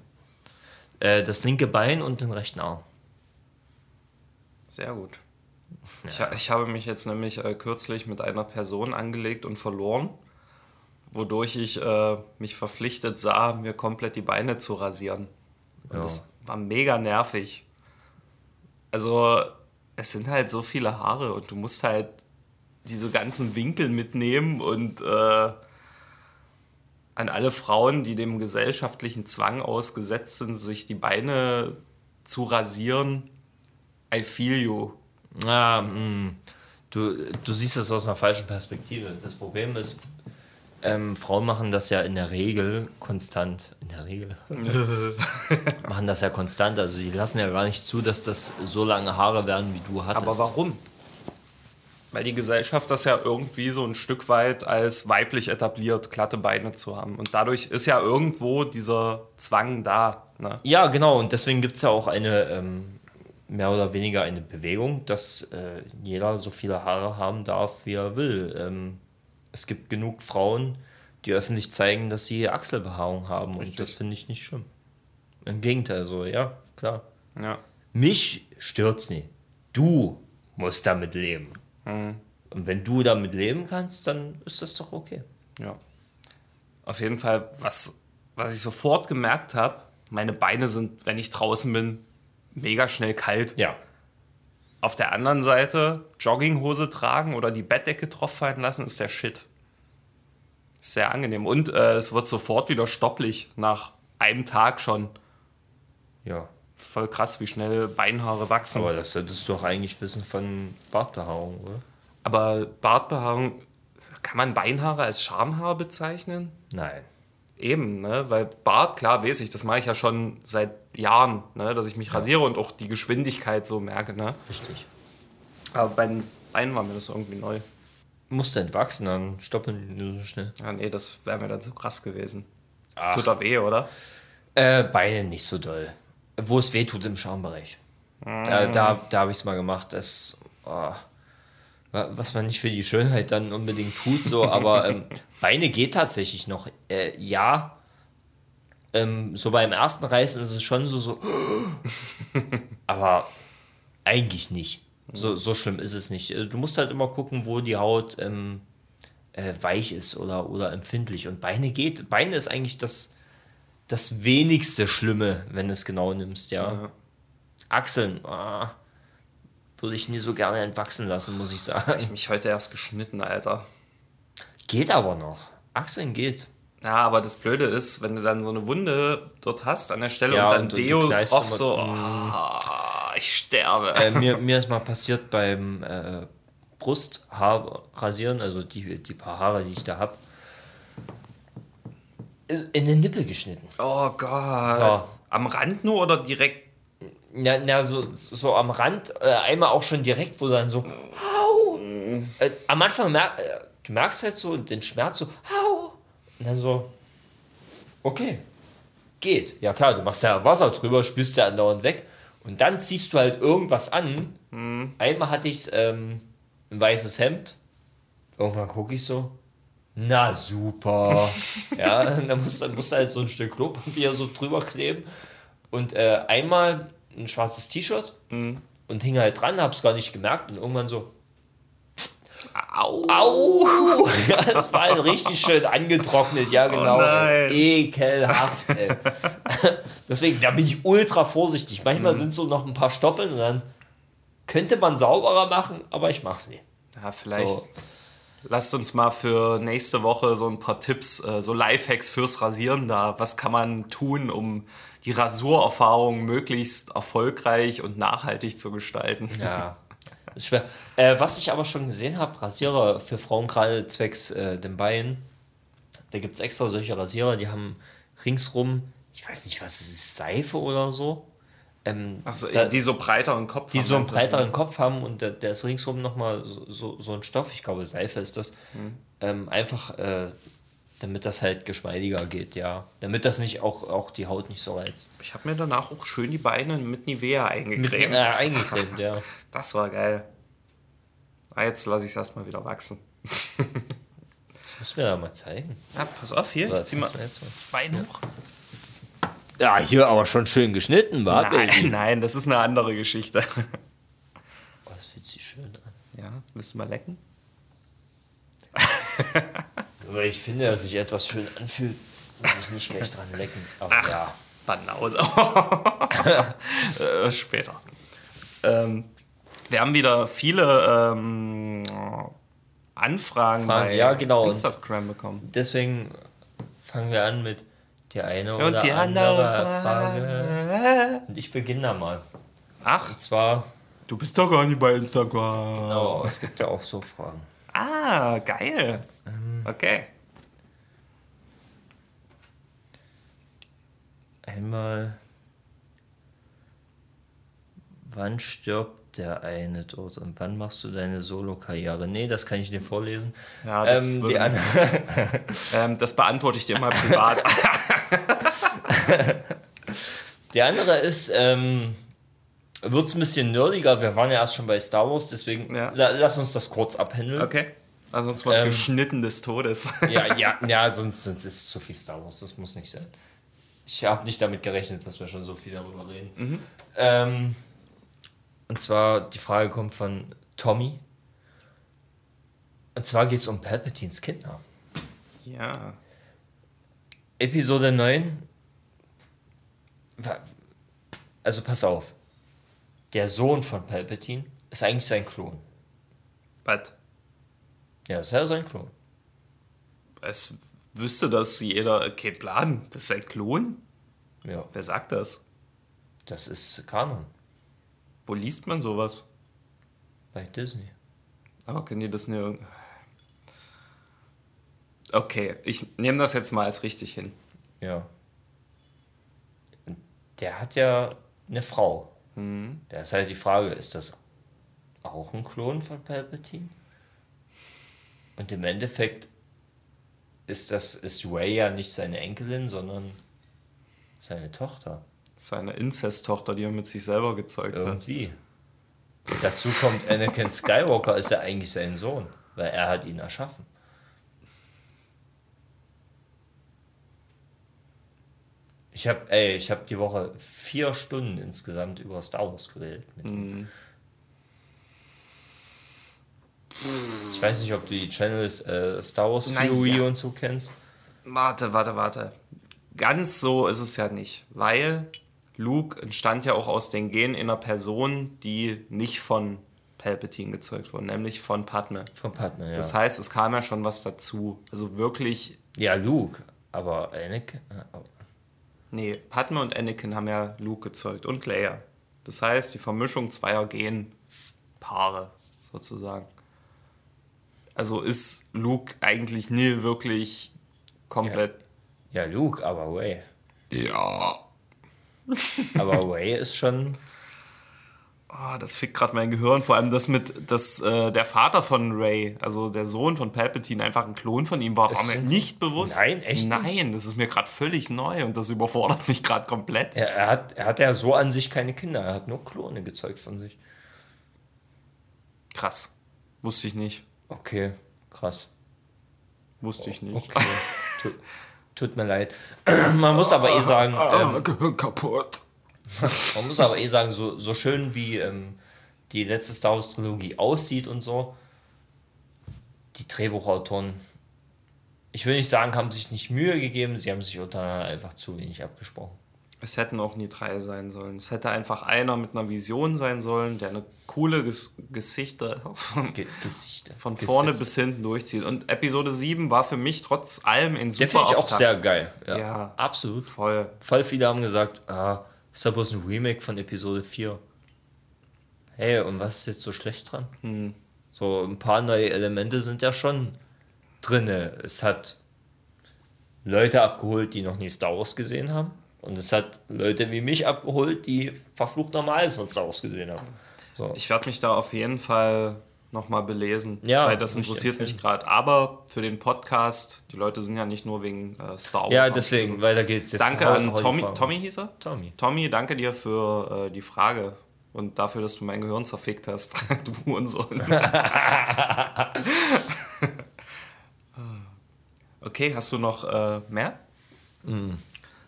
Äh, das linke Bein und den rechten Arm. Sehr gut. Ich, ha- ich habe mich jetzt nämlich äh, kürzlich mit einer Person angelegt und verloren, wodurch ich äh, mich verpflichtet sah, mir komplett die Beine zu rasieren. Und Ja. das war mega nervig. Also, es sind halt so viele Haare und du musst halt diese ganzen Winkel mitnehmen und äh, an alle Frauen, die dem gesellschaftlichen Zwang ausgesetzt sind, sich die Beine zu rasieren, I feel you. Ja, mh. du, du siehst es aus einer falschen Perspektive. Das Problem ist, ähm, Frauen machen das ja in der Regel konstant. In der Regel. machen das ja konstant. Also die lassen ja gar nicht zu, dass das so lange Haare werden, wie du hattest. Aber warum? Weil die Gesellschaft das ja irgendwie so ein Stück weit als weiblich etabliert, glatte Beine zu haben. Und dadurch ist ja irgendwo dieser Zwang da. Ne? Ja, genau. Und deswegen gibt es ja auch eine, ähm, mehr oder weniger eine Bewegung, dass äh, jeder so viele Haare haben darf, wie er will. Ähm, es gibt genug Frauen, die öffentlich zeigen, dass sie Achselbehaarung haben. Und das finde ich nicht schlimm. Im Gegenteil, so, ja, klar. Ja. Mich stört's nicht. Du musst damit leben. Mhm. Und wenn du damit leben kannst, dann ist das doch okay. ja. Auf jeden Fall, was, was ich sofort gemerkt habe, meine Beine sind, wenn ich draußen bin, mega schnell kalt. Ja. Auf der anderen Seite, Jogginghose tragen oder die Bettdecke drauf fallen lassen, ist der Shit. Sehr angenehm. Und äh, es wird sofort wieder stopplich, nach einem Tag schon. Ja. Voll krass, wie schnell Beinhaare wachsen. Aber Aber, das solltest du doch eigentlich wissen von Bartbehaarung, oder? Bartbehaarung, kann man Beinhaare als Schamhaar bezeichnen? Nein. Eben, ne? Weil Bart, klar, weiß ich, das mache ich ja schon seit Jahren, ne? dass ich mich rasiere und auch die Geschwindigkeit so merke. Ne? Richtig. Aber bei den Beinen war mir das irgendwie neu. Musst du entwachsen, dann stoppeln die nur so schnell. Ja, nee, das wäre mir dann so krass gewesen. Ach. tut da weh, oder? Äh, Beine nicht so doll. Wo es weh tut im Schambereich. Da, da, da habe ich es mal gemacht. Das, oh, wa- was man nicht für die Schönheit dann unbedingt tut, so, aber ähm, Beine geht tatsächlich noch. Äh, ja. Ähm, so beim ersten Reißen ist es schon so, so. aber eigentlich nicht. So, so schlimm ist es nicht. Äh, Du musst halt immer gucken, wo die Haut ähm, äh, weich ist oder, oder empfindlich. Und Beine geht. Beine ist eigentlich das, das wenigste Schlimme, wenn du es genau nimmst, ja. Ja. Achseln, ah, würde ich nie so gerne entwachsen lassen, muss ich sagen. Ich mich heute erst geschnitten, Alter. Geht aber noch. Achseln geht. Ja, aber das Blöde ist, wenn du dann so eine Wunde dort hast an der Stelle Ja, und dann und Deo drauf so, oh, ich sterbe. Äh, mir, mir ist mal passiert beim äh, Brusthaar rasieren, also die, die paar Haare, die ich da habe, in den Nippel geschnitten. Oh Gott. So. Am Rand nur oder direkt? Na, na so, so am Rand, äh, einmal auch schon direkt, wo dann so, au! Äh, am Anfang merk, äh, du merkst halt so den Schmerz, so, au! Und dann so, okay, geht. Ja klar, du machst ja Wasser drüber, spülst ja andauernd weg. Und dann ziehst du halt irgendwas an. Einmal hatte ich ähm, ein weißes Hemd, Irgendwann gucke ich so, na super. ja, dann musst, dann musst du halt so ein Stück Klopapier so drüber kleben. Und äh, einmal ein schwarzes T-Shirt und hing halt dran, hab's gar nicht gemerkt und irgendwann so, Au! Au! Das war halt richtig schön angetrocknet, ja genau. nein. ey. Ekelhaft, ey. Deswegen, da bin ich ultra vorsichtig. Manchmal Mhm. sind so noch ein paar Stoppeln und dann könnte man sauberer machen, aber ich mach's nie. Ja, vielleicht So. lasst uns mal für nächste Woche so ein paar Tipps, äh, so Lifehacks fürs Rasieren da. Was kann man tun, um die Rasurerfahrung möglichst erfolgreich und nachhaltig zu gestalten? Ja, ist schwer. Äh, was ich aber schon gesehen habe, Rasierer für Frauen gerade zwecks äh, den Beinen, da gibt es extra solche Rasierer, die haben ringsrum, ich weiß nicht, was es ist, Seife oder so. Ähm, Achso, die so breiteren Kopf die haben, so einen breiteren Kopf haben und der, der ist ringsrum nochmal so, so, so ein Stoff, ich glaube Seife ist das, ähm, einfach äh, damit das halt geschmeidiger geht, ja. Damit das nicht auch, auch die Haut nicht so reizt. Ich habe mir danach auch schön die Beine mit Nivea eingecremt. Äh, eingecremt, ja. Das war geil. Ah, jetzt lasse ich es erstmal wieder wachsen. Das musst du mir da mal zeigen. Ja, pass auf hier, Was ich zieh mal muss man jetzt mal- das Bein hoch. Ja, hier aber schon schön geschnitten, war Nein, nein, das ist eine andere Geschichte. Oh, das fühlt sich schön an. Ja, willst du mal lecken? Aber ich finde, dass sich etwas schön anfühlt, muss ich nicht gleich dran lecken. Aber ja. Banause. äh, später. Ähm, wir haben wieder viele ähm, Anfragen Fragen, bei ja, genau, Instagram bekommen. Deswegen fangen wir an mit der eine Und oder die andere andere Frage. Und ich beginne da mal. Ach, Und zwar, du bist doch gar nicht bei Instagram. genau, es gibt ja auch so Fragen. Ah, geil. Ähm. Okay. Einmal, wann stirbt der eine dort und wann machst du deine Solo-Karriere? Nee, das kann ich dir vorlesen. Ja, das ähm, Ähm, das beantworte ich dir mal privat. Die andere ist, ähm, wird es ein bisschen nerdiger. Wir waren ja erst schon bei Star Wars, deswegen Ja. la lass uns das kurz abhändeln. okay. Ansonsten wird Ähm, geschnitten des Todes. Ja, ja, ja, sonst, sonst ist es zu viel Star Wars. Das muss nicht sein. Ich habe nicht damit gerechnet, dass wir schon so viel darüber reden. Ähm, und zwar, die Frage kommt von Tommy. Und zwar geht es um Palpatines Kinder. ja. Episode 9. wa- Also pass auf. Der Sohn von Palpatine ist eigentlich sein Klon. Was? Ja, ist ja sein Klon. Es wüsste das jeder. Kein Plan. Das ist ein Klon? Ja, Wer sagt das? das ist Kanon Wo liest man sowas? bei Disney. Aber können die das nur. Okay, ich nehme das jetzt mal als richtig hin. Ja. Der hat ja eine Frau. Da ist halt die Frage, ist das auch ein Klon von Palpatine? Und im Endeffekt ist das ist Ray ja nicht seine Enkelin, sondern seine Tochter. Seine Inzesttochter, die er mit sich selber gezeugt hat. Irgendwie. Und dazu kommt Anakin Skywalker, ist ja eigentlich sein Sohn, weil er hat ihn erschaffen. Ich habe, ey, ich habe die Woche vier Stunden insgesamt über Star Wars geredet. Mit ihm. Ich weiß nicht, ob du die Channels äh, Star Wars Theory ja. und so kennst. Warte, warte, warte. Ganz so ist es ja nicht, weil Luke entstand ja auch aus den Genen einer Person, die nicht von Palpatine gezeugt wurde, nämlich von Padme. Von Partner, ja. Das heißt, es kam ja schon was dazu. Also wirklich, ja, Luke, aber Anakin. äh, oh. nee, Padme und Anakin haben ja Luke gezeugt und Leia. Das heißt, die Vermischung zweier Genpaare sozusagen. Also ist Luke eigentlich nie wirklich komplett. Ja, Luke, aber Ray. Ja. Aber Ray ist schon. Ah, das fickt gerade mein Gehirn. Vor allem das mit, dass äh, der Vater von Ray, also der Sohn von Palpatine, einfach ein Klon von ihm war, war mir nicht bewusst. Nein, echt Nein, das ist mir gerade völlig neu und das überfordert mich gerade komplett. Er, er, hat, er hat ja so an sich keine Kinder, er hat nur Klone gezeugt von sich. Krass. Wusste ich nicht. Okay, Krass. Wusste ich nicht. Okay. tut, mir leid. Man muss aber eh sagen, ähm, Gehirn kaputt. man muss aber eh sagen, so, so schön wie ähm, die letzte Star Wars Trilogie aussieht und so, die Drehbuchautoren, ich will nicht sagen, haben sich nicht Mühe gegeben, sie haben sich untereinander einfach zu wenig abgesprochen. Es hätten auch nie drei sein sollen. Es hätte einfach einer mit einer Vision sein sollen, der eine coole Ges Geschichte von, Ge Gesichter. von vorne bis hinten durchzieht. Und Episode 7 war für mich trotz allem in Der super finde ich auch sehr geil. Ja, Ja. absolut. voll. Voll viele haben gesagt, ah, ist ja bloß ein Remake von Episode 4. Hey, und was ist jetzt so schlecht dran? Hm. So ein paar neue Elemente sind ja schon drinne. Es hat Leute abgeholt, die noch nie Star Wars gesehen haben. Und es hat Leute wie mich abgeholt, die verflucht normales von Star Wars gesehen haben. So. Ich werde mich da auf jeden Fall nochmal belesen, Ja, weil das interessiert mich gerade. Aber für den Podcast, die Leute sind ja nicht nur wegen äh, Star Wars. ja, deswegen, Lesen. weiter geht's jetzt. Danke an Tommy. Tommy hieß er? Tommy. Tommy, danke dir für äh, die Frage und dafür, dass du mein Gehirn zerfickt hast. du Hurensohn. okay, hast du noch äh, mehr?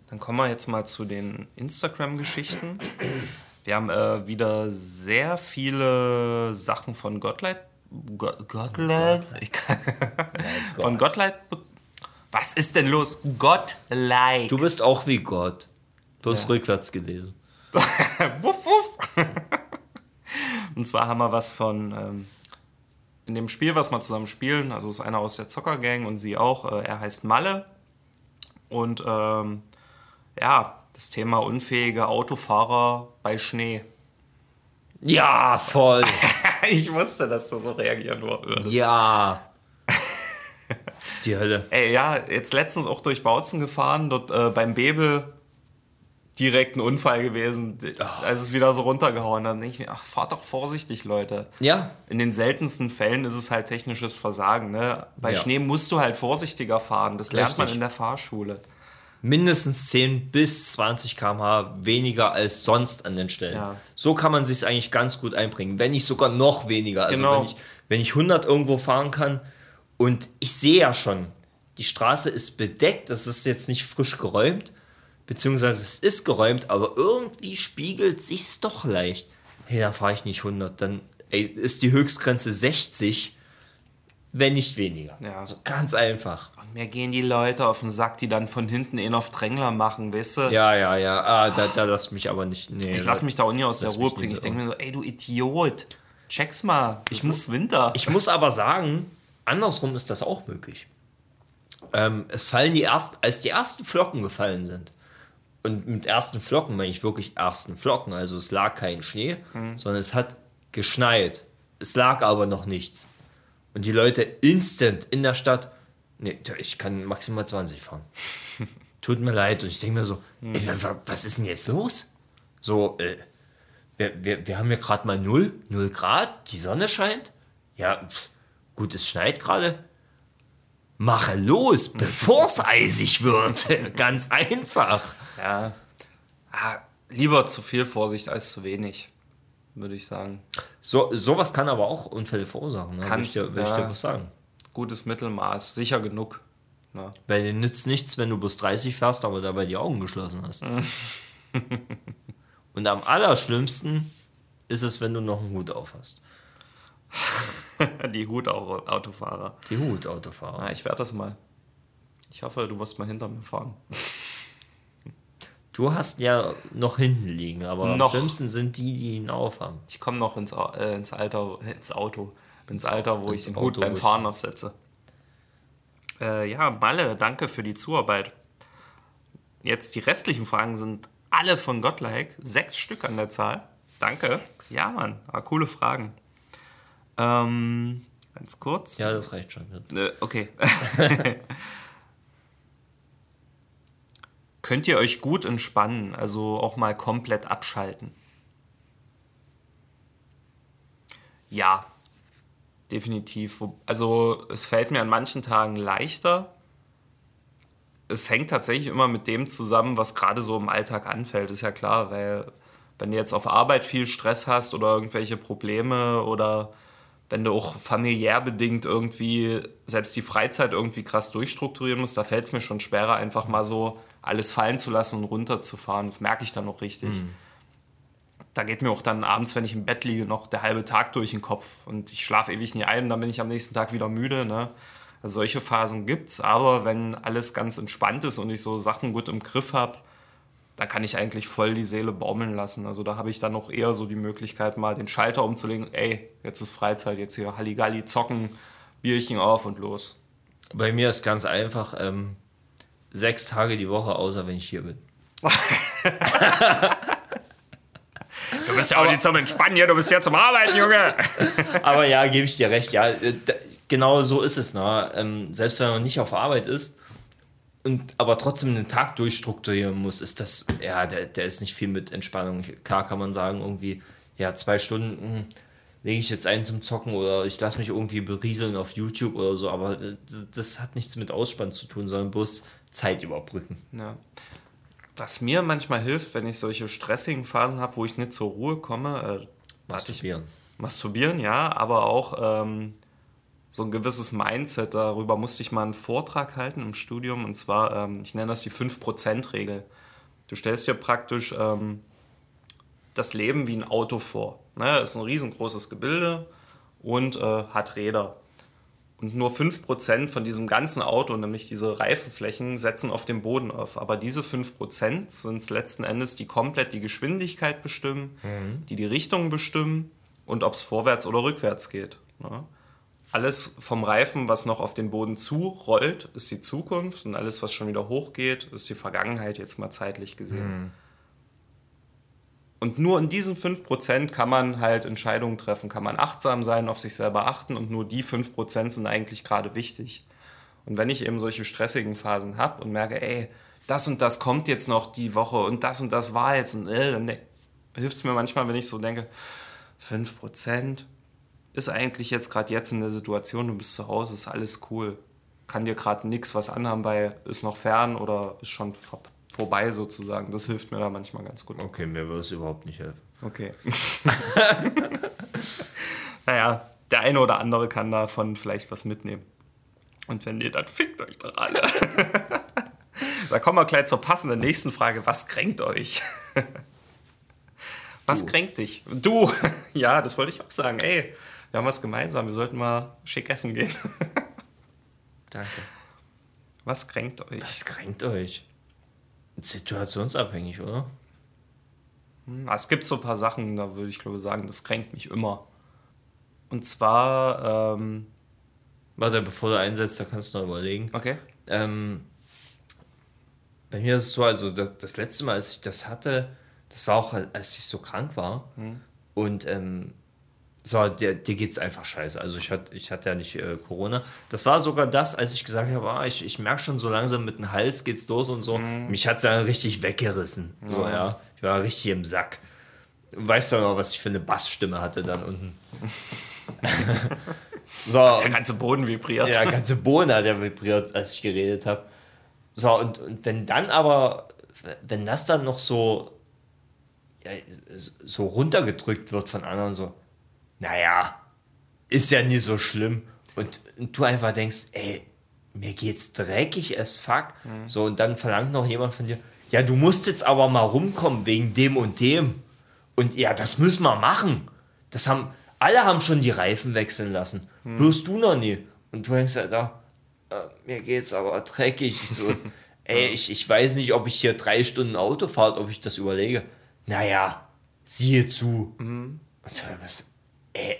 Dann kommen wir jetzt mal zu den Instagram-Geschichten. Wir haben äh, wieder sehr viele Sachen von Gottleit. Go Gottleit? Ich kann- von Gottleit. Was ist denn los? Gottleit. Du bist auch wie Gott. Bloß Ja. rückwärts gelesen. wuff, wuff. Und zwar haben wir was von ähm, in dem Spiel, was wir zusammen spielen. Also ist einer aus der Zockergang und sie auch. Äh, er heißt Malle. Und ähm, ja, das Thema unfähige Autofahrer bei Schnee. Ja, voll. ich wusste, dass du so reagieren würdest. ja. Das ist die Hölle. Ey, ja, jetzt letztens auch durch Bautzen gefahren, dort äh, beim Bebel direkt ein Unfall gewesen, als es wieder so runtergehauen hat. Dann denke ich mir, ach, fahrt doch vorsichtig, Leute. Ja, In den seltensten Fällen ist es halt technisches Versagen. Ne? Bei Ja. Schnee musst du halt vorsichtiger fahren. Das lernt man in der Fahrschule. Mindestens 10 bis 20 km/h weniger als sonst an den Stellen. Ja. So kann man sich eigentlich ganz gut einbringen, wenn nicht sogar noch weniger. Also Genau. wenn, ich, wenn ich 100 irgendwo fahren kann und ich sehe ja schon, die Straße ist bedeckt, das ist jetzt nicht frisch geräumt, beziehungsweise es ist geräumt, aber irgendwie spiegelt sich's doch leicht. Hey, dann fahre ich nicht 100, dann ey, ist die Höchstgrenze 60, wenn nicht weniger. Ja. So ganz einfach. Und mir gehen die Leute auf den Sack, die dann von hinten eh auf Drängler machen, weißt du? Ja, ja, ja. Ah, da, da lass mich aber nicht. Nee, Ich lasse mich da auch nie aus der Lass Ruhe bringen. Ich denke mir so, ey, du Idiot, check's mal. Ich muss Winter. Ich muss aber sagen, andersrum ist das auch möglich. Ähm, es fallen die erst, als die ersten Flocken gefallen sind. Und mit ersten Flocken meine ich wirklich ersten Flocken. Also es lag kein Schnee, sondern es hat geschneit. Es lag aber noch nichts. Und die Leute instant in der Stadt, nee, ich kann maximal 20 fahren. Tut mir leid. Und ich denke mir so, ey, wa- wa- was ist denn jetzt los? So, äh, wir, wir, wir haben ja gerade mal 0, 0 Grad, die Sonne scheint. Ja, pf, gut, es schneit gerade. Mache los, bevor es eisig wird. Ganz einfach. Ja. Ah, lieber zu viel Vorsicht als zu wenig, würde ich sagen. So, sowas kann aber auch Unfälle verursachen. Ne? Kann's, ich dir, will ich dir was sagen. Gutes Mittelmaß, sicher genug. Ne? Weil dir nützt nichts, wenn du bis 30 fährst, aber dabei die Augen geschlossen hast. Und am allerschlimmsten ist es, wenn du noch einen Hut auf hast. Die Hutautofahrer. Die Hutautofahrer. Ja, ich werde das mal. Ich hoffe, du wirst mal hinter mir fahren. Du hast ja noch hinten liegen, aber Noch. am schlimmsten sind die, die ihn aufhaben. Ich komme noch ins, äh, ins Alter, ins Auto, ins Alter, wo Ins ich den Auto, Hut beim Fahren aufsetze. Äh, ja, Malle, danke für die Zuarbeit. Jetzt die restlichen Fragen sind alle von Gottlike, sechs Stück an der Zahl. Danke. Sechs. Ja, Mann, ah, coole Fragen. Ähm, ganz kurz. Ja, das reicht schon. Äh, okay. Könnt ihr euch gut entspannen, also auch mal komplett abschalten? Ja, definitiv. Also es fällt mir an manchen Tagen leichter. Es hängt tatsächlich immer mit dem zusammen, was gerade so im Alltag anfällt, ist ja klar, weil wenn du jetzt auf Arbeit viel Stress hast oder irgendwelche Probleme oder wenn du auch familiär bedingt irgendwie selbst die Freizeit irgendwie krass durchstrukturieren musst, da fällt es mir schon schwerer, einfach mal so alles fallen zu lassen und runterzufahren. Das merke ich dann auch richtig. Mhm. Da geht mir auch dann abends, wenn ich im Bett liege, noch der halbe Tag durch den Kopf und ich schlafe ewig nie ein und dann bin ich am nächsten Tag wieder müde. Ne? Also solche Phasen gibt's, aber wenn alles ganz entspannt ist und ich so Sachen gut im Griff habe, da kann ich eigentlich voll die Seele baumeln lassen. Also da habe ich dann noch eher so die Möglichkeit, mal den Schalter umzulegen. Ey, jetzt ist Freizeit, jetzt hier Halligalli zocken, Bierchen auf und los. Bei mir ist ganz einfach ähm, sechs Tage die Woche, außer wenn ich hier bin. Du bist ja auch nicht zum Entspannen hier, du bist ja zum Arbeiten, Junge. Aber ja, gebe ich dir recht. Ja, äh, genau so ist es. Ne? Ähm, selbst wenn man nicht auf Arbeit ist und aber trotzdem den Tag durchstrukturieren muss, ist das, ja, der, der ist nicht viel mit Entspannung. Klar kann man sagen, irgendwie, ja, zwei Stunden hm, lege ich jetzt ein zum Zocken oder ich lasse mich irgendwie berieseln auf YouTube oder so, aber das, das hat nichts mit Ausspann zu tun, sondern bloß Zeit überbrücken. Ja. Was mir manchmal hilft, wenn ich solche stressigen Phasen habe, wo ich nicht zur Ruhe komme, äh, warte ich, Masturbieren. masturbieren, ja, aber auch ähm, so ein gewisses Mindset. Darüber musste ich mal einen Vortrag halten im Studium und zwar, ähm, ich nenne das die 5%-Regel. Du stellst dir praktisch ähm, das Leben wie ein Auto vor. Ne? Ist ein riesengroßes Gebilde und äh, hat Räder. Und nur 5% von diesem ganzen Auto, nämlich diese Reifenflächen, setzen auf dem Boden auf. Aber diese 5% sind es letzten Endes, die komplett die Geschwindigkeit bestimmen, die die Richtung bestimmen und ob es vorwärts oder rückwärts geht. Ne? Alles vom Reifen, was noch auf den Boden zurollt, ist die Zukunft und alles, was schon wieder hochgeht, ist die Vergangenheit, jetzt mal zeitlich gesehen. Und nur in diesen 5% kann man halt Entscheidungen treffen, kann man achtsam sein, auf sich selber achten und nur die 5% sind eigentlich gerade wichtig. Und wenn ich eben solche stressigen Phasen habe und merke, ey, das und das kommt jetzt noch die Woche und das und das war jetzt, und, äh, dann hilft es mir manchmal, wenn ich so denke, 5% ist eigentlich jetzt gerade jetzt in der Situation, du bist zu Hause, ist alles cool. Kann dir gerade nichts was anhaben, weil ist noch fern oder ist schon vorbei sozusagen. Das hilft mir da manchmal ganz gut. Okay, mir würde es überhaupt nicht helfen. Okay. naja, der eine oder andere kann davon vielleicht was mitnehmen. Und wenn ihr, dann fickt euch doch alle. da kommen wir gleich zur passenden nächsten Frage. Was kränkt euch? was kränkt dich? Du. Ja, das wollte ich auch sagen. Ey, wir haben was gemeinsam. Wir sollten mal schick essen gehen. Danke. Was kränkt euch? Das kränkt euch. Situationsabhängig, oder? Ah, Es gibt so ein paar Sachen, da würde ich glaube sagen, das kränkt mich immer. Und zwar, ähm, Warte, bevor du einsetzt, da kannst du noch überlegen. okay. Ähm, bei mir ist es so, also das, das letzte Mal, als ich das hatte, das war auch, als ich so krank war. Und ähm, so, dir, dir geht es einfach scheiße. Also ich hatte, ich hatte ja nicht äh, Corona. Das war sogar das, als ich gesagt habe, ah, ich, ich merke schon so langsam mit dem Hals geht's los und so. Mich hat es dann richtig weggerissen. So, ja. Ich war richtig im Sack. Weißt du noch, was ich für eine Bassstimme hatte dann unten? so, Der ganze Boden vibriert. ja, der ganze Boden hat ja vibriert, als ich geredet habe. So, und, und wenn dann aber, wenn das dann noch so, ja, so runtergedrückt wird von anderen, so, naja, ist ja nie so schlimm. Und, und du einfach denkst, ey, mir geht's dreckig as fuck. So, und dann verlangt noch jemand von dir, ja, du musst jetzt aber mal rumkommen wegen dem und dem. Und ja, das müssen wir machen. Das haben, alle haben schon die Reifen wechseln lassen. Bloß du noch nie. Und du denkst halt da, äh, mir geht's aber dreckig. Ich So, ey, ich, ich weiß nicht, ob ich hier drei Stunden Auto fahre, ob ich das überlege. Naja, siehe zu. Und du bist, ey,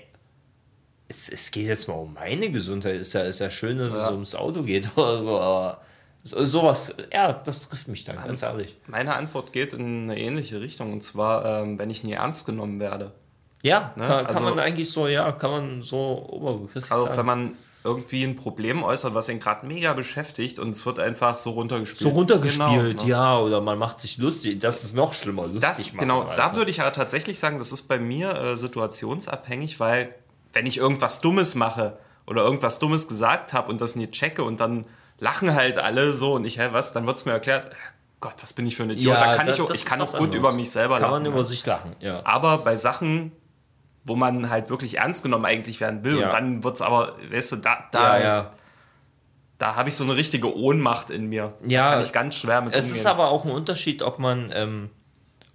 es, es geht jetzt mal um meine Gesundheit. Ist ja, ist ja schön, dass es Ja. ums Auto geht oder so, aber so, sowas, ja, das trifft mich dann, ganz ehrlich. Meine Antwort geht in eine ähnliche Richtung und zwar, ähm, wenn ich nie ernst genommen werde. Ja, Ne, kann, kann also- man eigentlich so, ja, kann man so oberbegrifflich Also sagen. wenn man irgendwie ein Problem äußert, was ihn gerade mega beschäftigt und es wird einfach so runtergespielt. so runtergespielt, Genau, ne? ja, oder man macht sich lustig. Das ist noch schlimmer, lustig Das, machen, genau, Alter. da würde ich aber tatsächlich sagen, das ist bei mir äh, situationsabhängig, weil wenn ich irgendwas Dummes mache oder irgendwas Dummes gesagt habe und das nie checke und dann lachen halt alle so und ich, hä, was, dann wird es mir erklärt, äh, Gott, was bin ich für ein Idiot. ja, da kann da- ich, auch, das ich kann auch gut anderes. über mich selber Kann lachen. man ne? über sich lachen, ja. Aber bei Sachen, wo man halt wirklich ernst genommen eigentlich werden will. Ja. Und dann wird es aber, weißt du, da, da, ja, ja. da habe ich so eine richtige Ohnmacht in mir. Ja, da kann ich ganz schwer mit Es umgehen. ist aber auch ein Unterschied, ob man, ähm,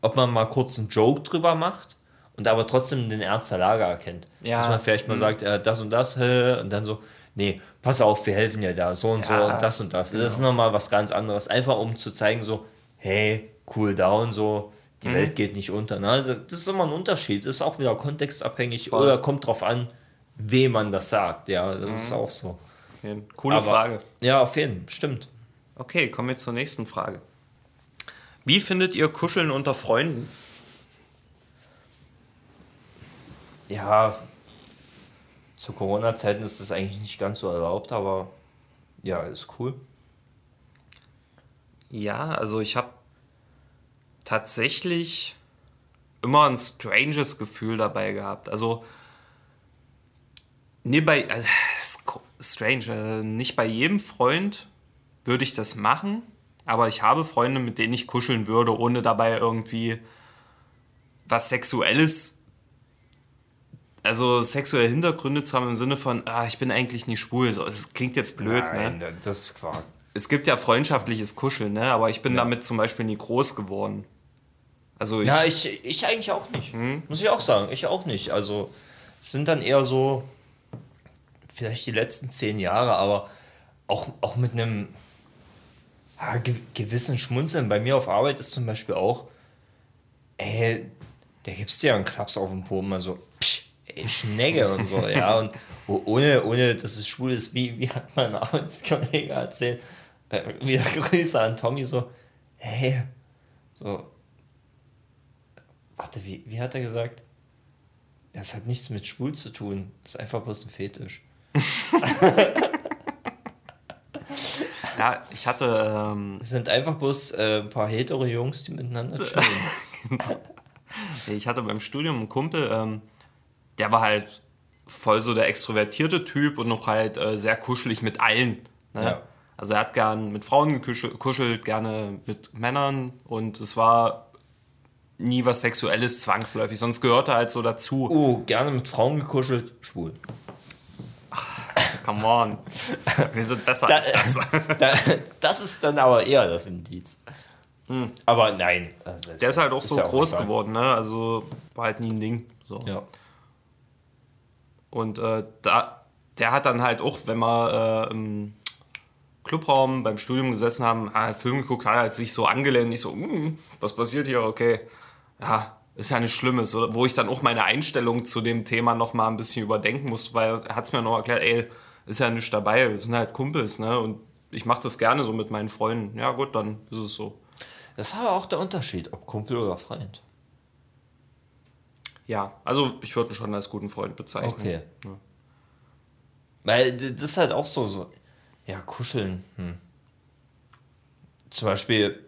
ob man mal kurz einen Joke drüber macht und aber trotzdem den Ernst der Lage erkennt. Ja. Dass man vielleicht mal sagt, äh, das und das, hä, und dann so, nee, pass auf, wir helfen dir da, so und so Ja, und das und das. Das ist nochmal was ganz anderes. Einfach um zu zeigen, so, hey, cool down, so, die Mhm. Welt geht nicht unter. Ne? Also, das ist immer ein Unterschied. Das ist auch wieder kontextabhängig Voll. oder kommt drauf an, wem man das sagt. Ja, das ist auch so. Okay, Coole Aber- Frage. Ja, auf jeden Fall, stimmt. Okay, kommen wir zur nächsten Frage. Wie findet ihr Kuscheln unter Freunden? Ja, zu Corona-Zeiten ist das eigentlich nicht ganz so erlaubt, aber ja, ist cool. Ja, also ich habe tatsächlich immer ein stranges Gefühl dabei gehabt. Also, nee, bei, also, strange, äh, nicht bei jedem Freund würde ich das machen, aber ich habe Freunde, mit denen ich kuscheln würde, ohne dabei irgendwie was Sexuelles, also sexuelle Hintergründe zu haben im Sinne von, ah, ich bin eigentlich nicht schwul. So, das klingt jetzt blöd, ne? das ist Quark. es gibt ja freundschaftliches Kuscheln, ne? aber ich bin damit zum Beispiel nie groß geworden. Also ich, Ja, ich, ich eigentlich auch nicht. Muss ich auch sagen, ich auch nicht. Also, es sind dann eher so, vielleicht die letzten zehn Jahre, aber auch, auch mit einem ja, ge gewissen Schmunzeln. Bei mir auf Arbeit ist zum Beispiel auch, ey, der gibst dir ja einen Klaps auf den Po, mal so, psch, ey, Schnecke und so, ja. Und oh- ohne, ohne, dass es schwul ist, wie, wie hat mein Arbeitskollege erzählt, äh, wieder Grüße an Tommy, so, hey, so, warte, wie, wie hat er gesagt? Das hat nichts mit schwul zu tun, das ist einfach bloß ein Fetisch. ja, ich hatte, ähm, Es sind einfach bloß äh, ein paar hetero Jungs, die miteinander chillen. ich hatte beim Studium einen Kumpel, ähm, der war halt voll so der extrovertierte Typ und noch halt äh, sehr kuschelig mit allen. Ne? Ja. Also er hat gern mit Frauen gekuschelt, kuschelt, gerne mit Männern und es war nie was Sexuelles zwangsläufig, sonst gehörte halt so dazu. Oh, gerne mit Frauen gekuschelt, schwul. Come on. Wir sind besser Da- als das. Da, das ist dann aber eher das Indiz. Aber nein. also Der ist halt auch so ja groß egal. geworden, ne? Also war halt nie ein Ding. So. Ja. Und äh, da, der hat dann halt auch, wenn wir äh, im Clubraum beim Studium gesessen haben, ah, Film geguckt, hat er halt sich so angelehnt, ich so, "Hm, was passiert hier? Okay, ja, ist ja nichts Schlimmes. Wo ich dann auch meine Einstellung zu dem Thema noch mal ein bisschen überdenken muss, weil er hat es mir noch erklärt, ey, ist ja nichts dabei, wir sind halt Kumpels, ne? Und ich mache das gerne so mit meinen Freunden. Ja gut, dann ist es so. Das ist aber auch der Unterschied, ob Kumpel oder Freund. Ja, also ich würde ihn schon als guten Freund bezeichnen. Okay. Ja. Weil das ist halt auch so, so ja, kuscheln. Hm. Zum Beispiel,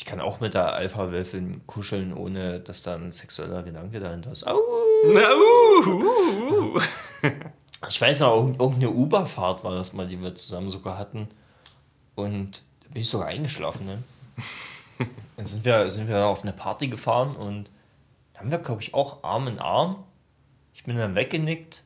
ich kann auch mit der Alpha-Wölfin kuscheln, ohne dass da ein sexueller Gedanke dahinter ist. Au! Na, uh, uh, uh. Ich weiß noch, irgend- irgendeine Uber-Fahrt war das mal, die wir zusammen sogar hatten. Und da bin ich sogar eingeschlafen, ne? Dann sind wir, sind wir auf eine Party gefahren und da haben wir, glaube ich, auch Arm in Arm. Ich bin dann weggenickt.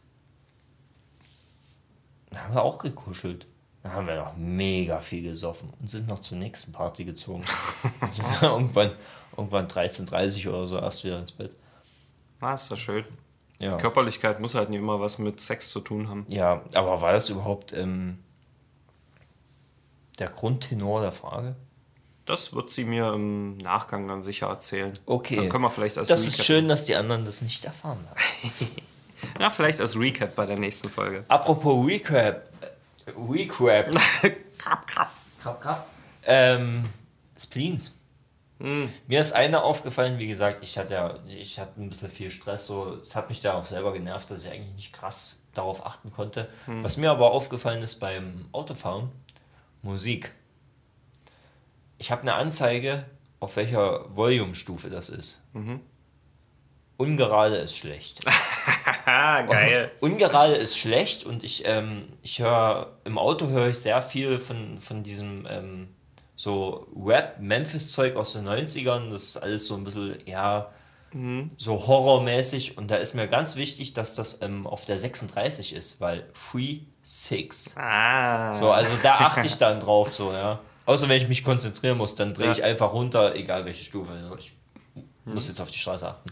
Da haben wir auch gekuschelt. Dann haben wir noch mega viel gesoffen und sind noch zur nächsten Party gezogen. Irgendwann, irgendwann 13.30 Uhr oder so erst wieder ins Bett. Ah, ist doch schön. Ja. Körperlichkeit muss halt nicht immer was mit Sex zu tun haben. Ja, aber war das überhaupt ähm, der Grundtenor der Frage? Das wird sie mir im Nachgang dann sicher erzählen. Okay. Dann können wir vielleicht als Das Recap. ist schön, dass die anderen das nicht erfahren haben. Ja, vielleicht als Recap bei der nächsten Folge. Apropos Recap. Recap. krap, krap. Krab, krab. Ähm, Spleens. Mir ist einer aufgefallen, wie gesagt, ich hatte ja, ich hatte ein bisschen viel Stress, so, es hat mich da auch selber genervt, dass ich eigentlich nicht krass darauf achten konnte. Was mir aber aufgefallen ist beim Autofahren, Musik. Ich habe eine Anzeige, auf welcher Volumestufe das ist. Ungerade ist schlecht. Geil. Ungerade ist schlecht und ich, ähm, ich höre, im Auto höre ich sehr viel von, von diesem ähm, so Rap-Memphis-Zeug aus den 90ern. Das ist alles so ein bisschen, ja, so horrormäßig. Und da ist mir ganz wichtig, dass das ähm, auf der 36 ist, weil Free Six. Ah. So, also da achte ich dann drauf, so, ja. Außer wenn ich mich konzentrieren muss, dann drehe ich einfach runter, egal welche Stufe. Also ich muss jetzt auf die Straße achten.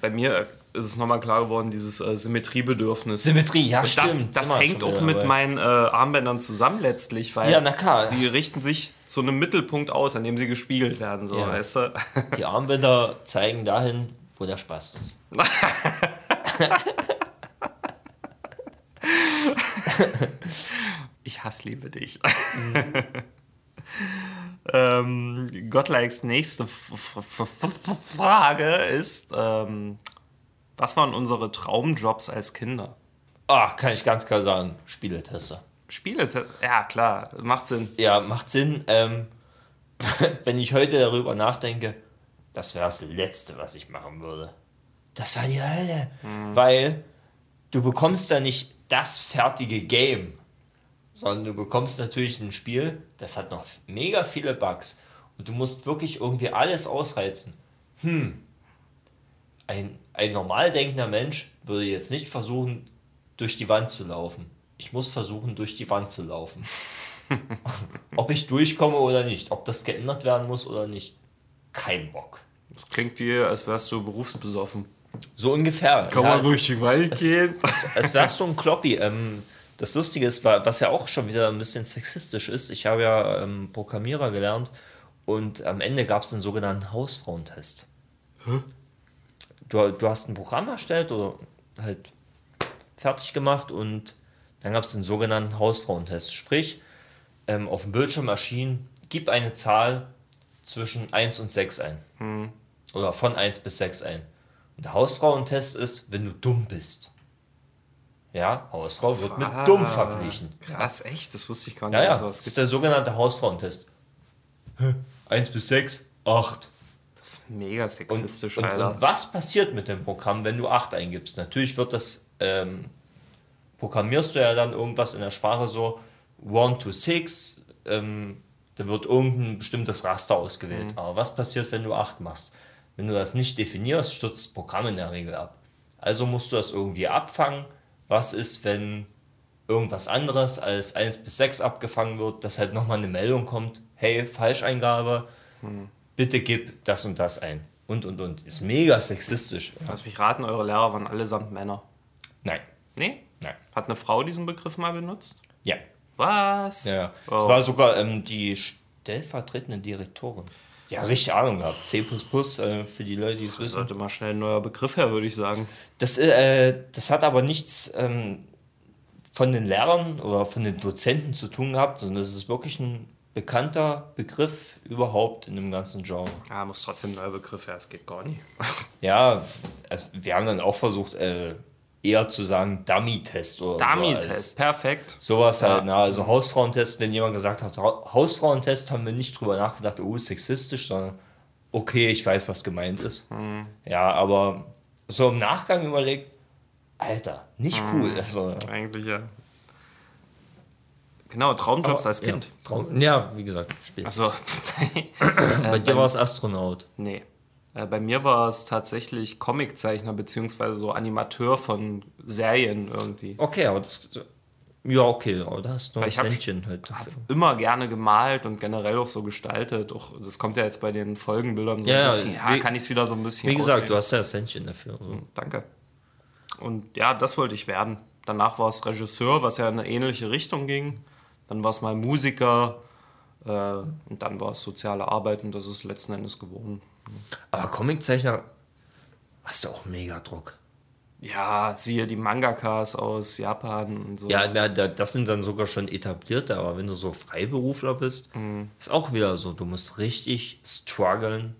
Bei mir ist es nochmal klar geworden, dieses äh, Symmetriebedürfnis. Symmetrie, ja, Und stimmt. das, das hängt auch mit dabei. meinen äh, Armbändern zusammen letztlich, weil Ja, sie richten sich zu einem Mittelpunkt aus, an dem sie gespiegelt werden. So, Ja. weißt du? Die Armbänder zeigen dahin, wo der Spaß ist. Ich hasse liebe dich. ähm, Gottlikes nächste F F F Frage ist, ähm, was waren unsere Traumjobs als Kinder? Ah, kann ich ganz klar sagen, Spieletester. Spiele, ja klar, macht Sinn. Ja, macht Sinn. Ähm, wenn ich heute darüber nachdenke, das wäre das Letzte, was ich machen würde. Das war die Hölle. Weil du bekommst da nicht das fertige Game, sondern du bekommst natürlich ein Spiel, das hat noch mega viele Bugs. Und du musst wirklich irgendwie alles ausreizen. Hm. Ein, ein normal denkender Mensch würde jetzt nicht versuchen, durch die Wand zu laufen. Ich muss versuchen, durch die Wand zu laufen ob ich durchkomme oder nicht, ob das geändert werden muss oder nicht. Kein Bock. Das klingt wie, als wärst du berufsbesoffen. So ungefähr. Kann Ja, man durch die Welt gehen? Es, es wäre so ein Kloppi. Ähm, das Lustige ist, wa- was ja auch schon wieder ein bisschen sexistisch ist, ich habe ja ähm, Programmierer gelernt und am Ende gab es den sogenannten Hausfrauentest. Du, du hast ein Programm erstellt oder halt fertig gemacht und dann gab es den sogenannten Hausfrauentest. Sprich, ähm, auf dem Bildschirm erschien, gib eine Zahl zwischen 1 und 6 ein. Oder von 1 bis 6 ein. Und der Hausfrauentest ist, wenn du dumm bist. Ja, Hausfrau wird mit dumm verglichen. Krass, echt? Das wusste ich gar nicht. Ja, ja, das ist der sogenannte Hausfrauentest. 1 bis 6, 8. Das ist mega Und, sexistisch, und, Alter. und was passiert mit dem Programm, wenn du 8 eingibst? Natürlich wird das, ähm, programmierst du ja dann irgendwas in der Sprache so 1 to 6, ähm, da wird irgendein bestimmtes Raster ausgewählt. Aber was passiert, wenn du 8 machst? Wenn du das nicht definierst, stürzt das Programm in der Regel ab. Also musst du das irgendwie abfangen. Was ist, wenn irgendwas anderes als 1 bis 6 abgefangen wird, dass halt nochmal eine Meldung kommt, hey, Falscheingabe, bitte gib das und das ein. Und, und, und. Ist mega sexistisch. Lass mich raten, eure Lehrer waren allesamt Männer. Nein. Nee? Nein. Hat eine Frau diesen Begriff mal benutzt? Ja. Was? ja, ja. Oh. Es war sogar ähm, die stellvertretende Direktorin. Ja, richtig Ahnung gehabt. C äh, für die Leute, die es wissen. Sollte mal schnell ein neuer Begriff her, würde ich sagen. Das, äh, das hat aber nichts ähm, von den Lehrern oder von den Dozenten zu tun gehabt, sondern das ist wirklich ein bekannter Begriff überhaupt in dem ganzen Genre. Ja, muss trotzdem ein neuer Begriff her, es geht gar nicht. Ja, also wir haben dann auch versucht, äh, eher zu sagen Dummy-Test oder Dummy-Test, perfekt. Sowas halt, na, also Hausfrauentest, wenn jemand gesagt hat, Ha- Hausfrauentest, haben wir nicht drüber nachgedacht, oh, ist sexistisch, sondern okay, ich weiß, was gemeint ist. Ja, aber so im Nachgang überlegt, Alter, nicht cool. Also, Eigentlich ja. Genau, Traumjobs als Kind. Ja, Traum, ja, wie gesagt, spät. Also, Bei dir war es Astronaut. nee. Äh, Bei mir war es tatsächlich Comiczeichner beziehungsweise so Animateur von Serien irgendwie. Okay, aber das. Ja, okay, aber da hast du noch ein Händchen halt dafür. Immer gerne gemalt und generell auch so gestaltet. Auch, das kommt ja jetzt bei den Folgenbildern so Ja, ein bisschen. Ja, wie- kann ich es wieder so ein bisschen Wie gesagt, auslegen. du hast ja das Händchen dafür. Also. Danke. Und ja, das wollte ich werden. Danach war es Regisseur, was ja in eine ähnliche Richtung ging. Dann war es mal Musiker. Äh, und dann war es soziale Arbeit und das ist letzten Endes geworden. Aber Comiczeichner hast du auch mega Druck. Ja, siehe die Mangakas aus Japan und so. Ja, na, da, das sind dann sogar schon etablierte, aber wenn du so Freiberufler bist, ist auch wieder so, du musst richtig strugglen,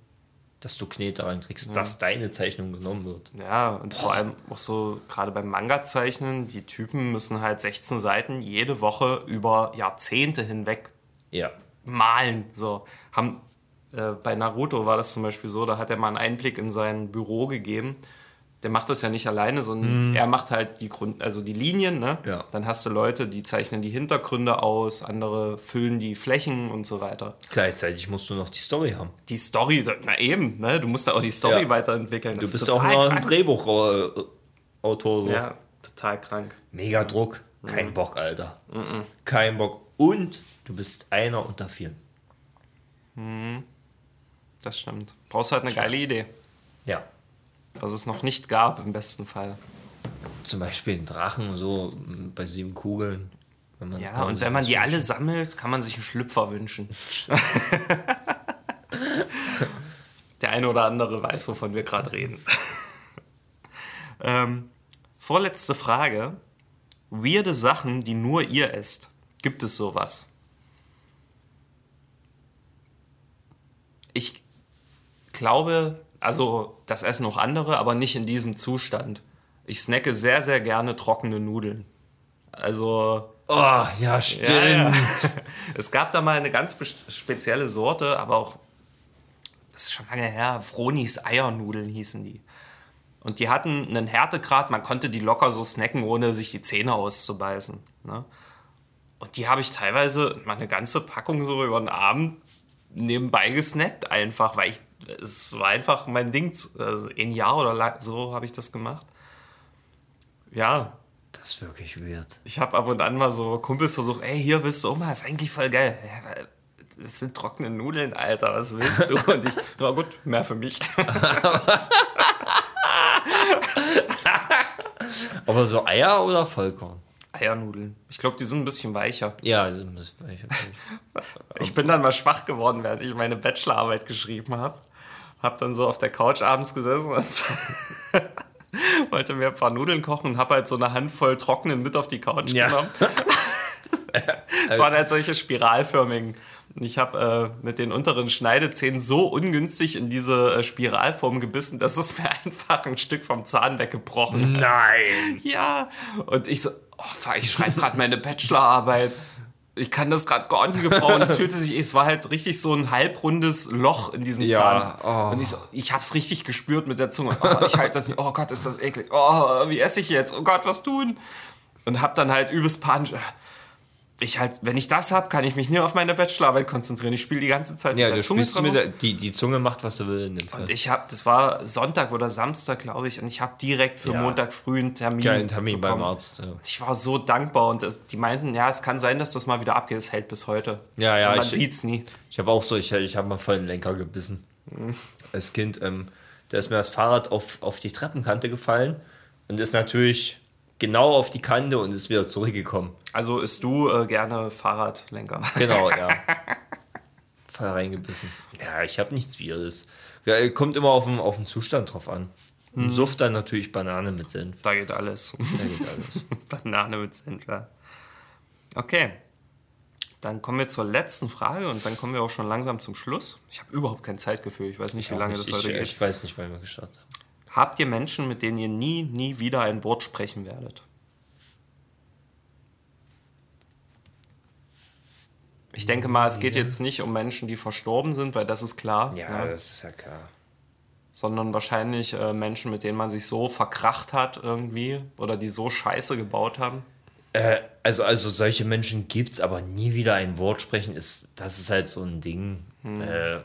dass du Knete reinkriegst, dass deine Zeichnung genommen wird. Ja, und vor allem auch so, gerade beim Manga-Zeichnen, die Typen müssen halt 16 Seiten jede Woche über Jahrzehnte hinweg Ja. malen. So, haben, äh, bei Naruto war das zum Beispiel so, da hat er mal einen Einblick in sein Büro gegeben. Der macht das ja nicht alleine, sondern er macht halt die Grund, also die Linien, ne? Ja. Dann hast du Leute, die zeichnen die Hintergründe aus, andere füllen die Flächen und so weiter. Gleichzeitig musst du noch die Story haben. Die Story, na eben, ne? Du musst da auch die Story Ja. weiterentwickeln. Du Das ist bist auch noch ein. Drehbuchautor. So. Ja, total krank. Mega Druck. Kein Bock, Alter. Kein Bock. Und du bist einer unter vielen. Das stimmt. Brauchst halt eine geile Idee. Ja. Was es noch nicht gab, im besten Fall. Zum Beispiel ein Drachen, so m, bei sieben Kugeln. Ja, und wenn man die alle wünschen. sammelt, kann man sich einen Schlüpfer wünschen. Der eine oder andere weiß, wovon wir gerade reden. ähm, vorletzte Frage. Weirde Sachen, die nur ihr esst. Gibt es sowas? Ich glaube, also das essen auch andere, aber nicht in diesem Zustand. Ich snacke sehr, sehr gerne trockene Nudeln. Also Oh, ja, stimmt. ja, ja. Es gab da mal eine ganz spezielle Sorte, aber auch, das ist schon lange her, Fronis Eiernudeln hießen die. Und die hatten einen Härtegrad, man konnte die locker so snacken, ohne sich die Zähne auszubeißen. Ne? Und die habe ich teilweise mal eine ganze Packung so über den Abend nebenbei gesnackt, einfach, weil ich, es war einfach mein Ding, zu- also ein Jahr oder lang, so habe ich das gemacht. Ja, Das ist wirklich weird. ich habe ab und an mal so Kumpels versucht, ey, hier willst du mal, ist eigentlich voll geil. Ja, Das sind trockene Nudeln, Alter, was willst du? Und ich, na gut, mehr für mich. Aber so Eier oder Vollkorn? Eiernudeln. Ich glaube, die sind ein bisschen weicher. Ja, also, das weiß ich nicht. Ich bin dann mal schwach geworden, während ich meine Bachelorarbeit geschrieben habe. Hab dann so auf der Couch abends gesessen und wollte mir ein paar Nudeln kochen und habe halt so eine Handvoll trockenen mit auf die Couch Ja. genommen. Es waren halt solche spiralförmigen. Und ich habe äh, mit den unteren Schneidezähnen so ungünstig in diese äh, Spiralform gebissen, dass es mir einfach ein Stück vom Zahn weggebrochen hat. Nein! Ja. Und ich so, oh ich schreibe gerade meine Bachelorarbeit. Ich kann das gerade gar nicht gebrauchen. Es fühlte sich, es war halt richtig so ein halbrundes Loch in diesem Ja, Zahn. oh. Und ich so, ich hab's richtig gespürt mit der Zunge. Oh, ich halte das nicht. Oh Gott, ist das eklig. Oh, wie esse ich jetzt? Oh Gott, was tun? Und hab dann halt übelst panisch. Ich halt, wenn ich das hab, kann ich mich nur auf meine Bachelorarbeit konzentrieren. Ich spiele die ganze Zeit Ja, mit der Zunge dran der, die, die Zunge macht, was sie will in dem Fall. Und ich habe, das war Sonntag oder Samstag, glaube ich, und ich habe direkt für Ja. Montag früh einen Termin. Kein Termin beim bekommen. Arzt. Ja, Ich war so dankbar und das, die meinten, ja, es kann sein, dass das mal wieder abgeht. Es hält bis heute. Ja, ja, Und man ich- sieht's nie. Ich habe auch so, ich, ich habe mal voll den Lenker gebissen. Als Kind. Ähm, da ist mir das Fahrrad auf, auf die Treppenkante gefallen und ist natürlich genau auf die Kante und ist wieder zurückgekommen. Also isst du äh, gerne Fahrradlenker. Genau, ja. Voll reingebissen. Ja, ich habe nichts Wirres. Ja, kommt immer auf den, auf den Zustand drauf an. Mhm. Suft dann natürlich Banane mit Senf. Da geht alles. Da geht alles. Banane mit Senf, ja. Okay. Dann kommen wir zur letzten Frage und dann kommen wir auch schon langsam zum Schluss. Ich habe überhaupt kein Zeitgefühl. Ich weiß nicht, wie lange das ich, heute ich, geht. ich weiß nicht, wann wir gestartet haben. Habt ihr Menschen, mit denen ihr nie, nie wieder ein Wort sprechen werdet? Ich denke mal, es geht jetzt nicht um Menschen, die verstorben sind, weil das ist klar. Ja, ne? das ist ja klar. Sondern wahrscheinlich äh, Menschen, mit denen man sich so verkracht hat irgendwie oder die so scheiße gebaut haben. Äh, also, also solche Menschen gibt es, aber nie wieder ein Wort sprechen, ist, das ist halt so ein Ding. Äh,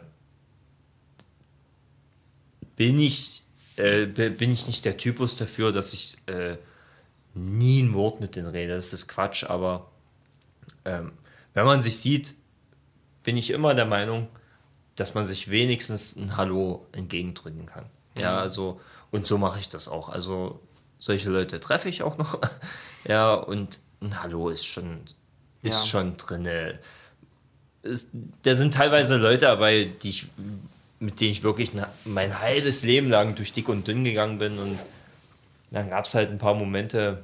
bin, ich, äh, bi- bin ich nicht der Typus dafür, dass ich äh, nie ein Wort mit denen rede. Das ist Quatsch, aber ähm, wenn man sich sieht, bin ich immer der Meinung, dass man sich wenigstens ein Hallo entgegendrücken kann. Ja, also, und so mache ich das auch. Also, solche Leute treffe ich auch noch. ja, und ein Hallo ist schon, ist Ja. schon drin. Da sind teilweise Leute dabei, die ich, mit denen ich wirklich mein halbes Leben lang durch dick und dünn gegangen bin. Und dann gab es halt ein paar Momente,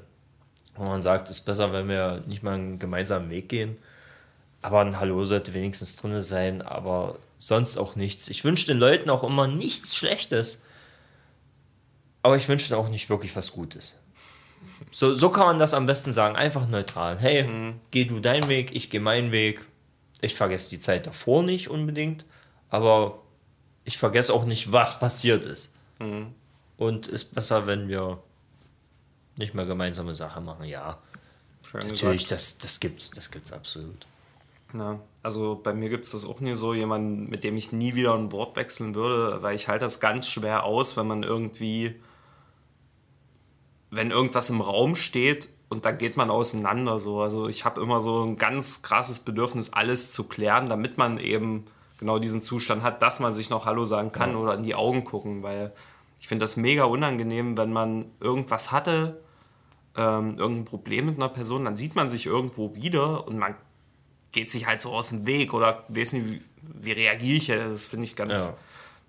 wo man sagt, es ist besser, wenn wir nicht mal einen gemeinsamen Weg gehen. Aber ein Hallo sollte wenigstens drin sein, aber sonst auch nichts. Ich wünsche den Leuten auch immer nichts Schlechtes, aber ich wünsche ihnen auch nicht wirklich was Gutes. So, so kann man das am besten sagen, einfach neutral. Hey, geh du deinen Weg, ich gehe meinen Weg. Ich vergesse die Zeit davor nicht unbedingt, aber ich vergesse auch nicht, was passiert ist. und ist besser, wenn wir nicht mehr gemeinsame Sache machen. Ja, Schön natürlich, das, das gibt's, das gibt's absolut. Ja, also bei mir gibt es das auch nie so, jemanden, mit dem ich nie wieder ein Wort wechseln würde, weil ich halte das ganz schwer aus, wenn man irgendwie, wenn irgendwas im Raum steht und dann geht man auseinander so. Also ich habe immer so ein ganz krasses Bedürfnis, alles zu klären, damit man eben genau diesen Zustand hat, dass man sich noch Hallo sagen kann oder in die Augen gucken, weil ich finde das mega unangenehm, wenn man irgendwas hatte, ähm, irgendein Problem mit einer Person, dann sieht man sich irgendwo wieder und man geht sich halt so aus dem Weg oder weiß nicht, wie, wie reagiere ich jetzt? Das finde ich ganz. Ja.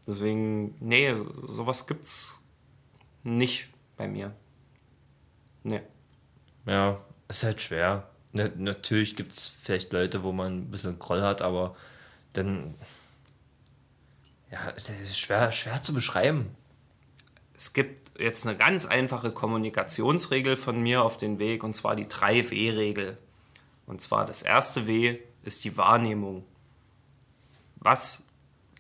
Deswegen, nee, sowas gibt's nicht bei mir. Nee. Ja, ist halt schwer. Na, natürlich gibt es vielleicht Leute, wo man ein bisschen Groll hat, aber dann. Ja, es ist schwer, schwer zu beschreiben. Es gibt jetzt eine ganz einfache Kommunikationsregel von mir auf den Weg und zwar die 3W-Regel. Und zwar das erste W ist die Wahrnehmung. Was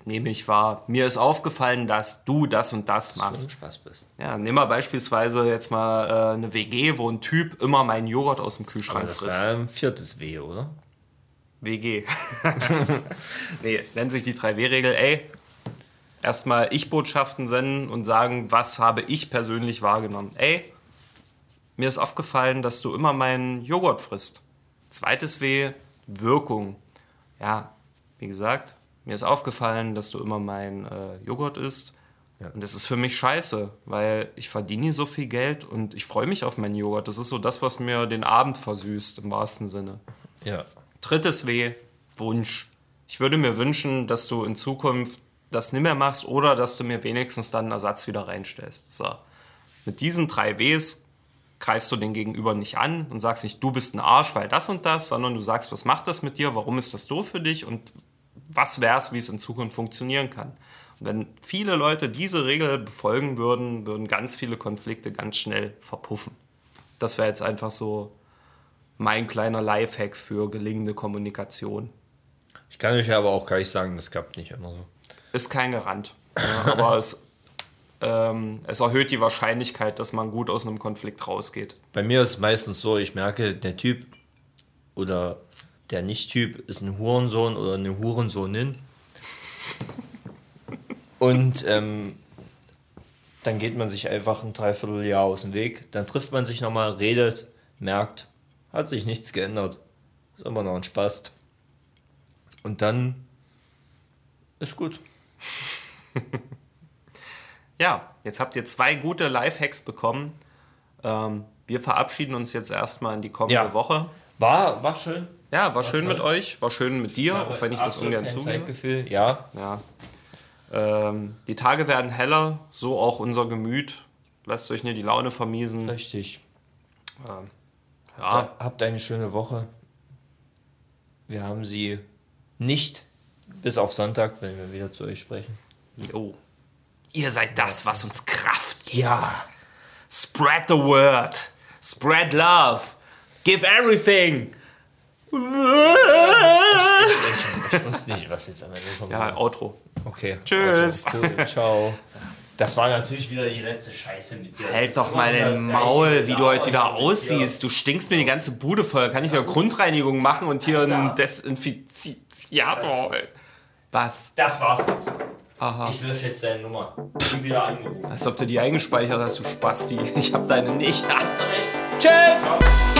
nehme ich wahr? Mir ist aufgefallen, dass du das und das machst. Spaß bist. Ja, nimm mal beispielsweise jetzt mal äh, eine WG, wo ein Typ immer meinen Joghurt aus dem Aber Kühlschrank das frisst. wäre ein viertes W, oder? WG. nee, nennt sich die 3W-Regel. Ey, erstmal Ich-Botschaften senden und sagen, was habe ich persönlich wahrgenommen. Ey, mir ist aufgefallen, dass du immer meinen Joghurt frisst. Zweites W, Wirkung. Ja, wie gesagt, mir ist aufgefallen, dass du immer meinen äh, Joghurt isst. Ja. Und das ist für mich scheiße, weil ich verdiene so viel Geld und ich freue mich auf meinen Joghurt. Das ist so das, was mir den Abend versüßt, im wahrsten Sinne. Ja. Drittes W, Wunsch. Ich würde mir wünschen, dass du in Zukunft das nicht mehr machst oder dass du mir wenigstens dann einen Ersatz wieder reinstellst. So. Mit diesen drei Ws greifst du den Gegenüber nicht an und sagst nicht, du bist ein Arsch, weil das und das, sondern du sagst, was macht das mit dir, warum ist das doof für dich und was wär's, wie es in Zukunft funktionieren kann. Und wenn viele Leute diese Regel befolgen würden, würden ganz viele Konflikte ganz schnell verpuffen. Das wäre jetzt einfach so mein kleiner Lifehack für gelingende Kommunikation. Ich kann euch aber auch gleich sagen, das klappt nicht immer so. Ist kein Garant. Ja, aber es, ähm, es erhöht die Wahrscheinlichkeit, dass man gut aus einem Konflikt rausgeht. Bei mir ist es meistens so, ich merke, der Typ oder der Nicht-Typ ist ein Hurensohn oder eine Hurensohnin. Und ähm, dann geht man sich einfach ein Dreivierteljahr aus dem Weg. Dann trifft man sich nochmal, redet, merkt, hat sich nichts geändert. Ist immer noch ein Spaß. Und dann ist gut. Ja, jetzt habt ihr zwei gute Lifehacks bekommen. Ähm, wir verabschieden uns jetzt erstmal in die kommende Ja. Woche. War, war schön. Ja, war schön toll. mit euch, war schön mit dir, auch wenn ich das ungern zugebe. Zeitgefühl. Ja, Ja. Ähm, die Tage werden heller, so auch unser Gemüt. Lasst euch nicht die Laune vermiesen. richtig. Ähm, ja, Habt eine schöne Woche. Wir haben sie nicht bis auf Sonntag, wenn wir wieder zu euch sprechen. jo. Ihr seid das, was uns Kraft gibt. Ja. Spread the word. Spread love. Give everything. Ich, ich wusste nicht, was jetzt am Ende kommt. Ja, Outro. okay. Tschüss. Auto. Cool, Ciao. Das war natürlich wieder die letzte Scheiße mit dir. Halt doch mal den Maul, wie du heute wieder aussiehst. Du stinkst mir die ganze Bude voll. Kann ich wieder Grundreinigung machen und hier einen Desinfiziator? Was? Das war's jetzt. Aha. Ich lösche jetzt deine Nummer. Ich bin wieder angerufen. Als ob du die eingespeichert hast, du Spasti. Ich hab deine nicht. Hast du recht? Tschüss!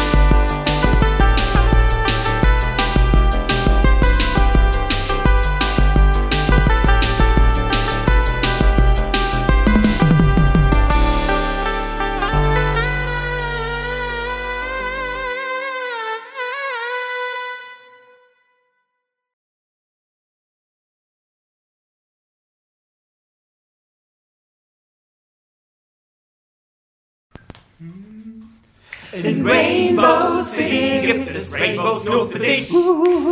In Rainbow City gibt es Rainbows nur für dich.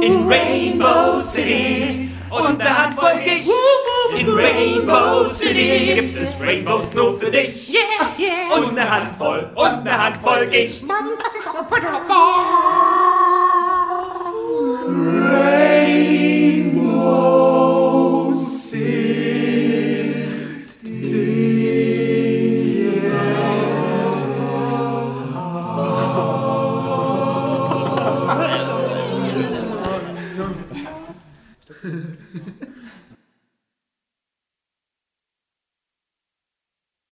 In Rainbow City und eine Handvoll Gicht. In Rainbow City gibt es Rainbows nur für dich. Und eine Handvoll und eine Handvoll Gicht. Rainbow